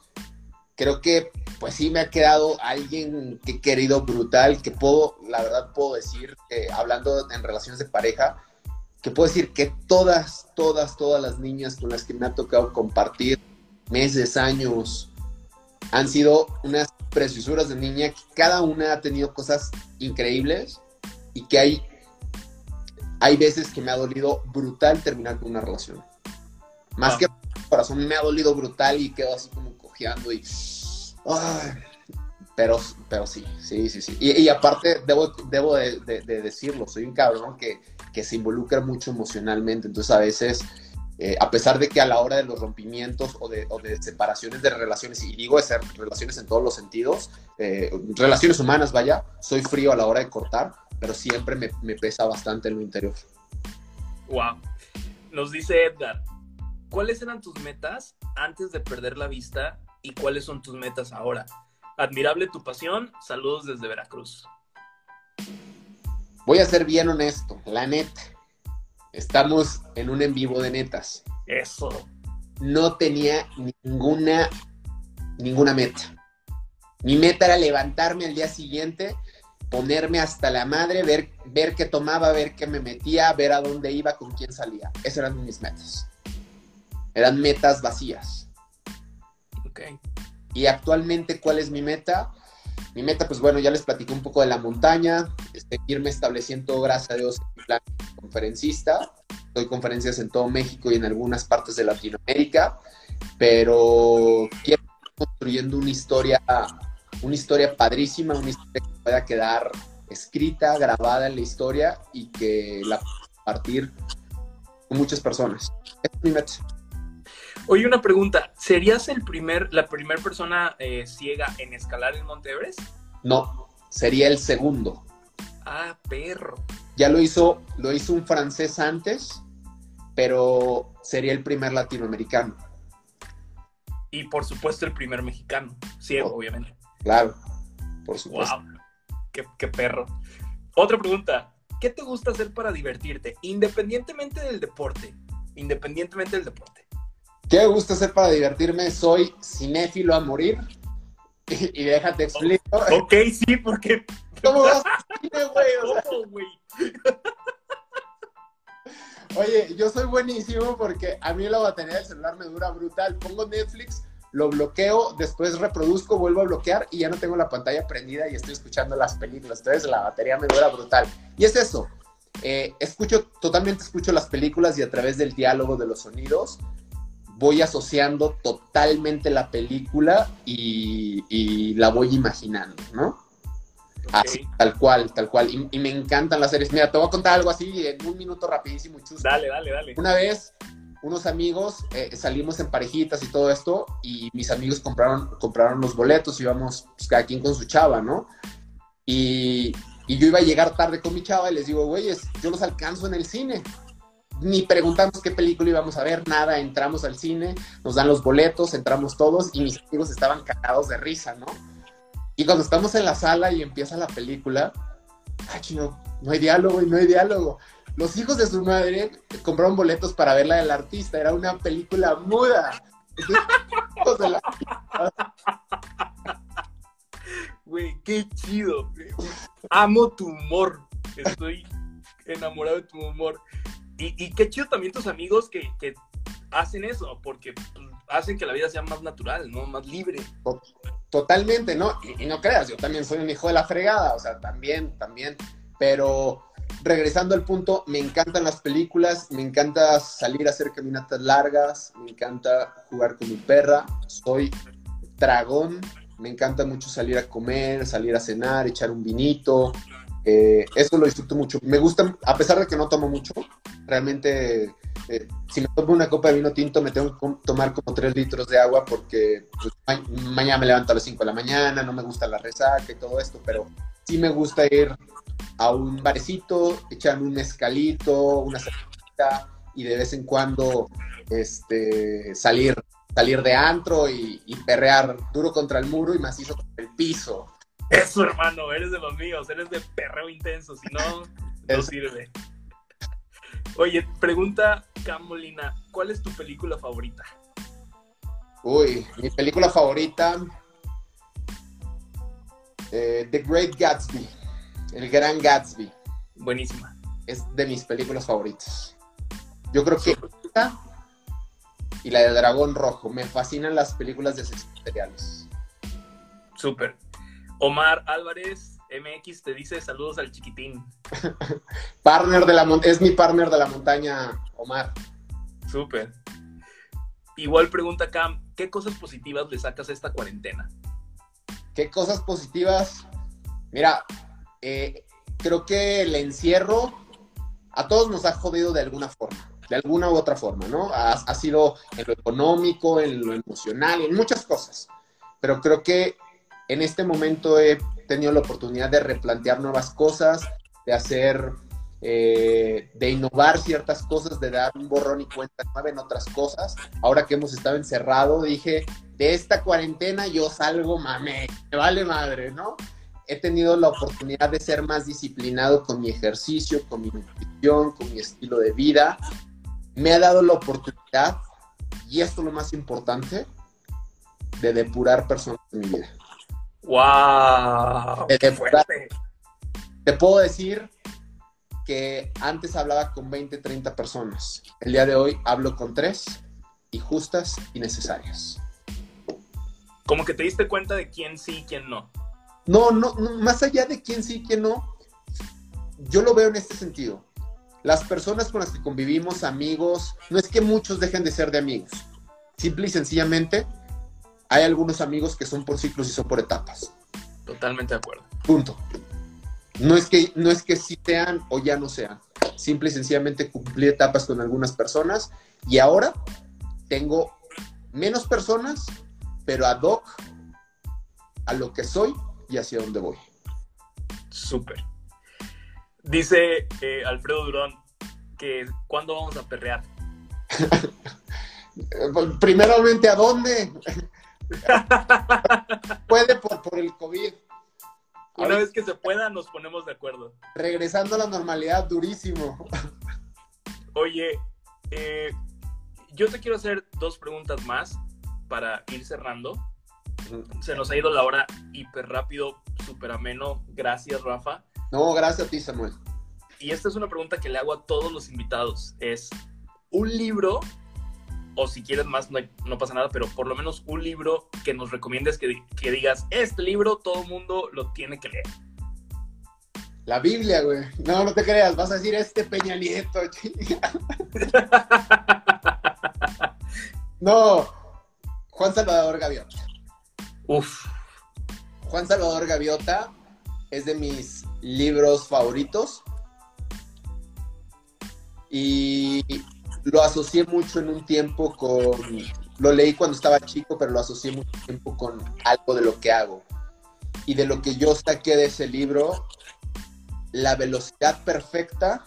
creo que pues sí me ha quedado alguien que he querido brutal, que puedo, la verdad puedo decir, hablando en relaciones de pareja, que puedo decir que todas, todas, todas las niñas con las que me ha tocado compartir meses, años, han sido unas preciosuras de niña que cada una ha tenido cosas increíbles y que hay, hay veces que me ha dolido brutal terminar con una relación. Más que el corazón me ha dolido brutal y quedo así como cojeando y pero, pero sí, sí, sí, sí. Y, aparte, debo, debo de, decirlo, soy un cabrón que, que, se involucra mucho emocionalmente. Entonces, a veces, eh, a pesar de que a la hora de los rompimientos o de, o de separaciones de relaciones, y digo de ser relaciones en todos los sentidos, eh, relaciones humanas, vaya, soy frío a la hora de cortar, pero siempre me, me pesa bastante en lo interior. Wow. Nos dice Edgar, ¿cuáles eran tus metas antes de perder la vista y cuáles son tus metas ahora. Admirable tu pasión. Saludos desde Veracruz. Voy a ser bien honesto, la neta. Estamos en un en vivo de netas. Eso. No tenía ninguna ninguna meta. Mi meta era levantarme al día siguiente, ponerme hasta la madre, ver, ver qué tomaba, ver qué me metía, ver a dónde iba, con quién salía. Esas eran mis metas. Eran metas vacías. Y actualmente, ¿cuál es mi meta? Mi meta, pues bueno, ya les platico un poco de la montaña, este, irme estableciendo, gracias a Dios, en plan conferencista. Doy conferencias en todo México y en algunas partes de Latinoamérica, pero quiero construyendo una historia, una historia padrísima, una historia que pueda quedar escrita, grabada en la historia y que la pueda compartir con muchas personas. Es mi meta. Oye, una pregunta. ¿Serías el primer, la primera persona eh, ciega en escalar el Monte Everest? No, sería el segundo. Ah, perro. Ya lo hizo, lo hizo un francés antes, pero sería el primer latinoamericano. Y por supuesto el primer mexicano, ciego, Oh. obviamente. Claro, por supuesto. Wow, qué, qué perro. Otra pregunta. ¿Qué te gusta hacer para divertirte? Independientemente del deporte. Independientemente del deporte. ¿Qué me gusta hacer para divertirme? Soy cinéfilo a morir. Y, y déjate explico. Ok, sí, porque. ¿Cómo vas cine, güey? O sea, ¿Cómo, güey? Oye, yo soy buenísimo porque a mí la batería del celular me dura brutal. Pongo Netflix, lo bloqueo, después reproduzco, vuelvo a bloquear y ya no tengo la pantalla prendida y estoy escuchando las películas. Entonces la batería me dura brutal. Y es eso. eh, escucho, totalmente escucho las películas y a través del diálogo de los sonidos voy asociando totalmente la película y, y la voy imaginando, ¿no? Así, tal cual, tal cual. Y, y, me encantan las series. Mira, te voy a contar algo así en un minuto rapidísimo y chusto. Dale, dale, dale. Una vez, unos amigos, eh, salimos en parejitas y todo esto, y mis amigos compraron, compraron los boletos, íbamos pues, cada quien con su chava, ¿no? Y, y yo iba a llegar tarde con mi chava y les digo, güeyes, yo los alcanzo en el cine. Ni preguntamos qué película íbamos a ver, nada, entramos al cine, nos dan los boletos, entramos todos y mis amigos estaban cagados de risa, ¿no? Y cuando estamos en la sala y empieza la película, ay, no, no hay diálogo y no hay diálogo. Los hijos de su madre compraron boletos para ver la del artista, era una película muda. Entonces. Güey, qué chido. Amo tu humor. Estoy enamorado de tu humor. Y, qué chido también tus amigos que, hacen eso, porque pues, hacen que la vida sea más natural, ¿no? Más libre. Totalmente, ¿no? Y, no creas, yo también soy un hijo de la fregada, o sea, también, también. Pero regresando al punto, me encantan las películas, me encanta salir a hacer caminatas largas, me encanta jugar con mi perra, soy dragón, me encanta mucho salir a comer, salir a cenar, echar un vinito. Eh, eso lo disfruto mucho. Me gusta, a pesar de que no tomo mucho, realmente eh, si me tomo una copa de vino tinto, me tengo que tomar como 3 litros de agua porque pues, mañana me levanto a las 5 de la mañana, no me gusta la resaca y todo esto, pero sí me gusta ir a un barecito, echarme un mezcalito, una cerveza y de vez en cuando este, salir, salir de antro y, perrear duro contra el muro y macizo contra el piso. Eso, hermano, eres de los míos, eres de perreo intenso, si no, no sirve. Oye, pregunta Camolina, ¿cuál es tu película favorita? Uy, mi película favorita, eh, The Great Gatsby, El Gran Gatsby. Buenísima. Es de mis películas favoritas. Yo creo que esta y la de Dragón Rojo. Me fascinan las películas de seriales. Súper. Omar Álvarez, MX, te dice saludos al chiquitín. partner de la es mi partner de la montaña, Omar. Súper. Igual pregunta Cam, ¿qué cosas positivas le sacas a esta cuarentena? ¿Qué cosas positivas? Mira, eh, creo que el encierro a todos nos ha jodido de alguna forma de alguna u otra forma, ¿no? Ha, ha, sido en lo económico, en lo emocional, en muchas cosas. Pero creo que en este momento he tenido la oportunidad de replantear nuevas cosas, de hacer, eh, de innovar ciertas cosas, de dar un borrón y cuenta nueva en otras cosas. Ahora que hemos estado encerrado, dije, de esta cuarentena yo salgo mame, me vale madre, ¿no? He tenido la oportunidad de ser más disciplinado con mi ejercicio, con mi nutrición, con mi estilo de vida me ha dado la oportunidad, y esto es lo más importante, de depurar personas en mi vida. ¡Wow! Te puedo decir que antes hablaba con 20, 30 personas. El día de hoy hablo con tres y justas y necesarias. Como que te diste cuenta de quién sí y quién no. No, no, no, más allá de quién sí y quién no, yo lo veo en este sentido las personas con las que convivimos, amigos, no es que muchos dejen de ser de amigos. Simple y sencillamente, hay algunos amigos que son por ciclos y son por etapas. Totalmente de acuerdo. Punto. No es que, no es que sí sean o ya no sean. Simple y sencillamente cumplí etapas con algunas personas y ahora tengo menos personas, pero ad hoc a lo que soy y hacia dónde voy. Súper. Dice eh, Alfredo Durón que ¿cuándo vamos a perrear? Primeramente, ¿a dónde? Puede por, por el COVID. Una vez que se pueda, nos ponemos de acuerdo. Regresando a la normalidad, durísimo. Oye, eh, yo te quiero hacer dos preguntas más para ir cerrando. Se nos ha ido la hora hiper rápido, súper ameno. Gracias, Rafa. No, gracias a ti, Samuel. Y esta es una pregunta que le hago a todos los invitados. Es un libro, o si quieres más, no, pasa nada, pero por lo menos un libro que nos recomiendes que, digas, este libro todo el mundo lo tiene que leer. La Biblia, güey. No, no te creas, vas a decir este Peña Nieto. no, Juan Salvador Gaviota. Uf. Juan Salvador Gaviota es de mis libros favoritos y lo asocié mucho en un tiempo con, lo leí cuando estaba chico, pero lo asocié mucho tiempo con algo de lo que hago. Y de lo que yo saqué de ese libro, la velocidad perfecta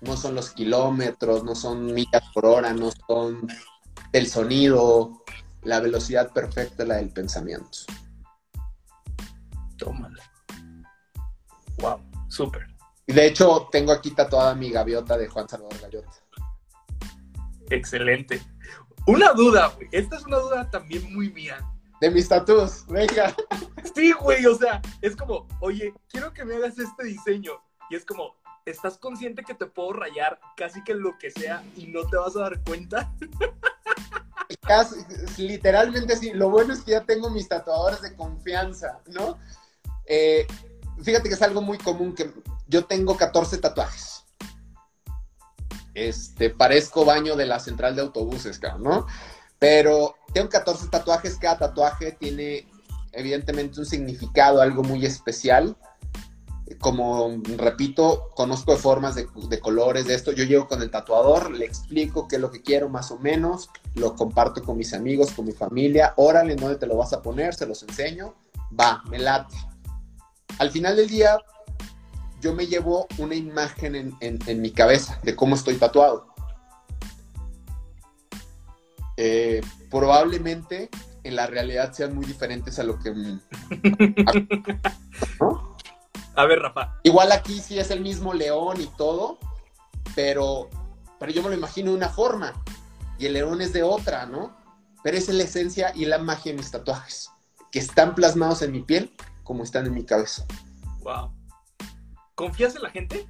no son los kilómetros, no son millas por hora, no son el sonido. La velocidad perfecta es la del pensamiento. Tómala. Wow, súper. De hecho, tengo aquí tatuada mi gaviota de Juan Salvador Gaviota. Excelente. Una duda, güey. Esta es una duda también muy mía. De mis tatuos, venga. Sí, güey, o sea, es como, oye, quiero que me hagas este diseño. Y es como, ¿estás consciente que te puedo rayar casi que lo que sea y no te vas a dar cuenta? literalmente sí. Lo bueno es que ya tengo mis tatuadores de confianza, ¿no? Eh, fíjate que es algo muy común que yo tengo 14 tatuajes. Este, parezco baño de la central de autobuses, ¿no? Pero tengo 14 tatuajes, cada tatuaje tiene evidentemente un significado, algo muy especial. como repito, conozco de formas, de, de, colores, de esto. Yo llego con el tatuador, le explico qué es lo que quiero más o menos, lo comparto con mis amigos, con mi familia. Órale, ¿dónde te lo vas a poner? Se los enseño. Va, me late. Al final del día, yo me llevo una imagen en, en, en mi cabeza de cómo estoy tatuado. Eh, probablemente en la realidad sean muy diferentes a lo que... ¿no? A ver, Rafa. Igual aquí sí es el mismo león y todo, pero, pero yo me lo imagino de una forma y el león es de otra, ¿no? Pero esa es la esencia y la magia de mis tatuajes, que están plasmados en mi piel como están en mi cabeza. Wow. ¿Confías en la gente?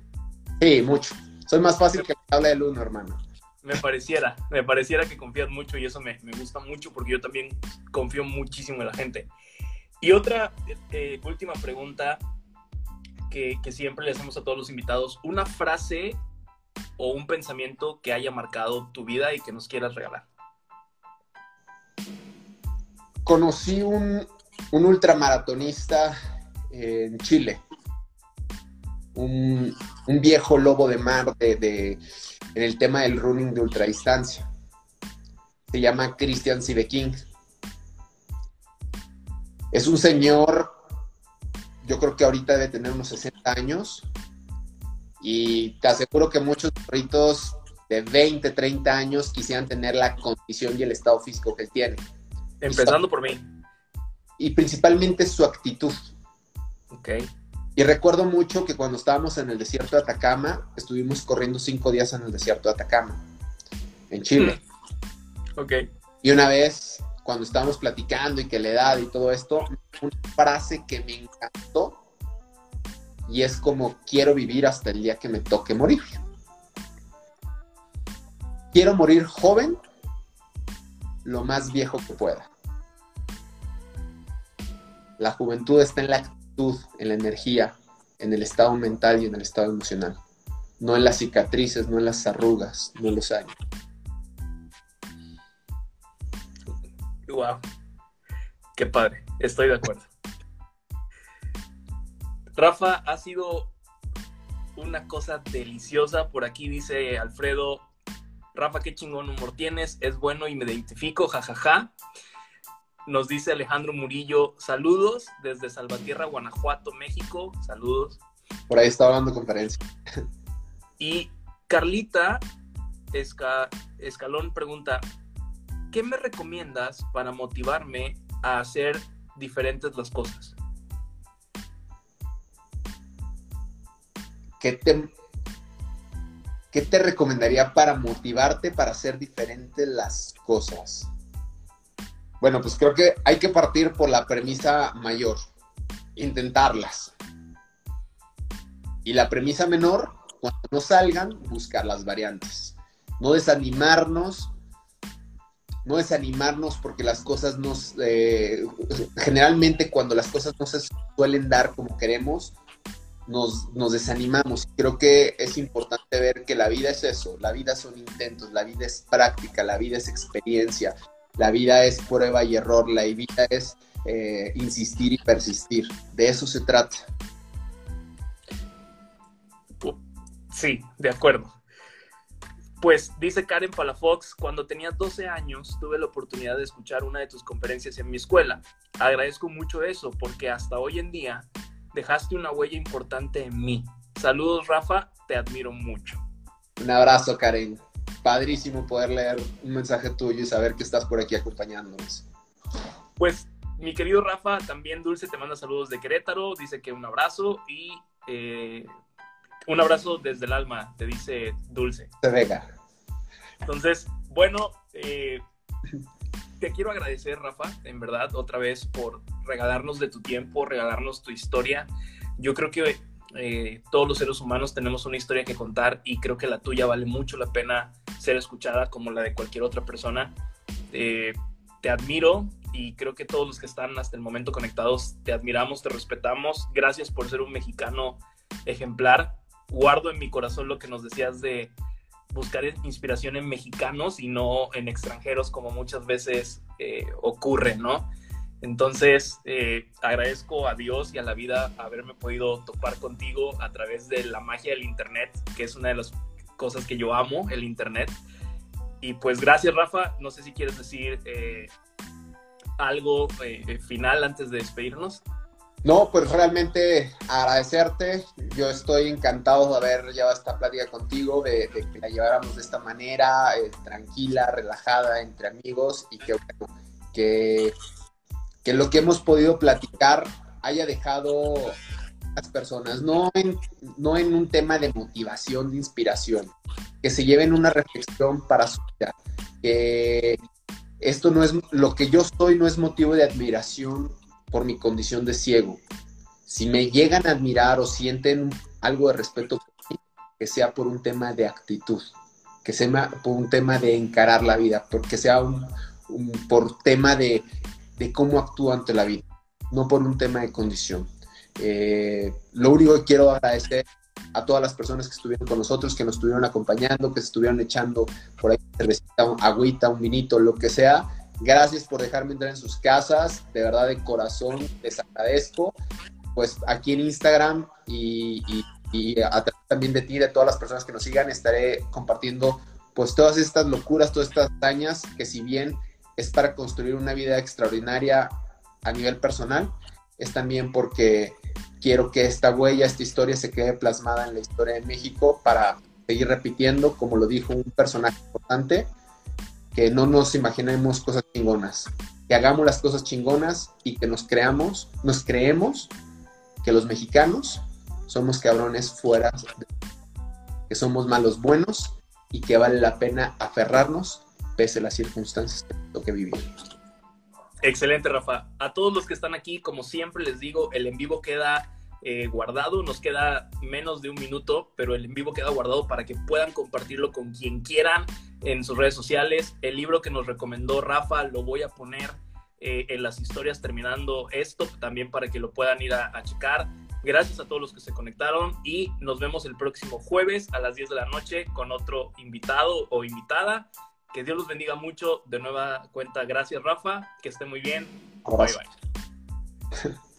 Sí, mucho. Soy más fácil que habla de uno, hermano. Me pareciera, me pareciera que confías mucho y eso me, me gusta mucho porque yo también confío muchísimo en la gente. Y otra eh, última pregunta que, que, siempre le hacemos a todos los invitados, una frase o un pensamiento que haya marcado tu vida y que nos quieras regalar. Conocí un, un ultramaratonista en Chile, un, un, viejo lobo de mar de, de, en el tema del running de ultradistancia. Se llama Christian Sibeking. Es un señor, yo creo que ahorita debe tener unos 60 años, y te aseguro que muchos ritos de 20, 30 años quisieran tener la condición y el estado físico que él tiene. Empezando por mí. Y principalmente su actitud. Ok. Y recuerdo mucho que cuando estábamos en el desierto de Atacama, estuvimos corriendo cinco días en el desierto de Atacama, en Chile. Ok. Y una vez, cuando estábamos platicando y que la edad y todo esto, una frase que me encantó y es como quiero vivir hasta el día que me toque morir. Quiero morir joven, lo más viejo que pueda. La juventud está en la en la energía, en el estado mental y en el estado emocional. No en las cicatrices, no en las arrugas, no en los años. Wow. Qué padre. Estoy de acuerdo. Rafa, ha sido una cosa deliciosa. Por aquí dice Alfredo, Rafa, qué chingón humor tienes, es bueno y me identifico, jajaja. Ja, ja. Nos dice Alejandro Murillo, saludos desde Salvatierra, Guanajuato, México, saludos. Por ahí estaba dando conferencia. Y Carlita Esca, Escalón pregunta, ¿qué me recomiendas para motivarme a hacer diferentes las cosas? ¿Qué te, ¿Qué te recomendaría para motivarte para hacer diferentes las cosas? Bueno, pues creo que hay que partir por la premisa mayor, intentarlas. Y la premisa menor, cuando no salgan, buscar las variantes. No desanimarnos, no desanimarnos porque las cosas nos, eh, generalmente cuando las cosas no se suelen dar como queremos, nos, nos, desanimamos. Creo que es importante ver que la vida es eso, la vida son intentos, la vida es práctica, la vida es experiencia, la vida es prueba y error, la vida es eh, insistir y persistir. De eso se trata. Sí, de acuerdo. Pues dice Karen Palafox, cuando tenía 12 años tuve la oportunidad de escuchar una de tus conferencias en mi escuela. Agradezco mucho eso porque hasta hoy en día dejaste una huella importante en mí. Saludos Rafa, te admiro mucho. Un abrazo Karen padrísimo poder leer un mensaje tuyo y saber que estás por aquí acompañándonos. Pues, mi querido Rafa, también Dulce te manda saludos de Querétaro, dice que un abrazo y eh, un abrazo desde el alma, te dice Dulce. Te venga. Entonces, bueno, eh, te quiero agradecer, Rafa, en verdad, otra vez por regalarnos de tu tiempo, regalarnos tu historia. Yo creo que eh, todos los seres humanos tenemos una historia que contar y creo que la tuya vale mucho la pena ser escuchada como la de cualquier otra persona. Eh, te admiro y creo que todos los que están hasta el momento conectados te admiramos, te respetamos. Gracias por ser un mexicano ejemplar. Guardo en mi corazón lo que nos decías de buscar inspiración en mexicanos y no en extranjeros como muchas veces eh, ocurre, ¿no? Entonces, eh, agradezco a Dios y a la vida haberme podido topar contigo a través de la magia del Internet, que es una de las cosas que yo amo, el Internet. Y pues gracias, Rafa. No sé si quieres decir eh, algo eh, final antes de despedirnos. No, pues realmente agradecerte. Yo estoy encantado de haber llevado esta plática contigo, de, que la lleváramos de esta manera, tranquila, relajada, entre amigos y que, que que lo que hemos podido platicar haya dejado a las personas, no en, no en un tema de motivación, de inspiración, que se lleven una reflexión para su vida, que esto no es, lo que yo soy no es motivo de admiración por mi condición de ciego. Si me llegan a admirar o sienten algo de respeto por mí, que sea por un tema de actitud, que sea por un tema de encarar la vida, porque sea un por tema de de cómo actúa ante la vida, no por un tema de condición. Eh, lo único que quiero agradecer a todas las personas que estuvieron con nosotros, que nos estuvieron acompañando, que se estuvieron echando por ahí cervecita, un agüita, un vinito, lo que sea. Gracias por dejarme entrar en sus casas, de verdad de corazón les agradezco. Pues aquí en Instagram y, y, a través también de ti, de todas las personas que nos sigan, estaré compartiendo pues todas estas locuras, todas estas dañas que si bien es para construir una vida extraordinaria a nivel personal, es también porque quiero que esta huella, esta historia se quede plasmada en la historia de México para seguir repitiendo, como lo dijo un personaje importante, que no nos imaginemos cosas chingonas, que hagamos las cosas chingonas y que nos creamos, nos creemos que los mexicanos somos cabrones fuera, que somos malos buenos y que vale la pena aferrarnos pese a las circunstancias que vivir. Excelente, Rafa. A todos los que están aquí, como siempre les digo, el en vivo queda eh, guardado, nos queda menos de un minuto, pero el en vivo queda guardado para que puedan compartirlo con quien quieran en sus redes sociales. El libro que nos recomendó Rafa lo voy a poner eh, en las historias terminando esto, también para que lo puedan ir a checar. Gracias a todos los que se conectaron y nos vemos el próximo jueves a las 10 de la noche con otro invitado o invitada. Que Dios los bendiga mucho. De nueva cuenta, gracias Rafa. Que esté muy bien. Bye bye.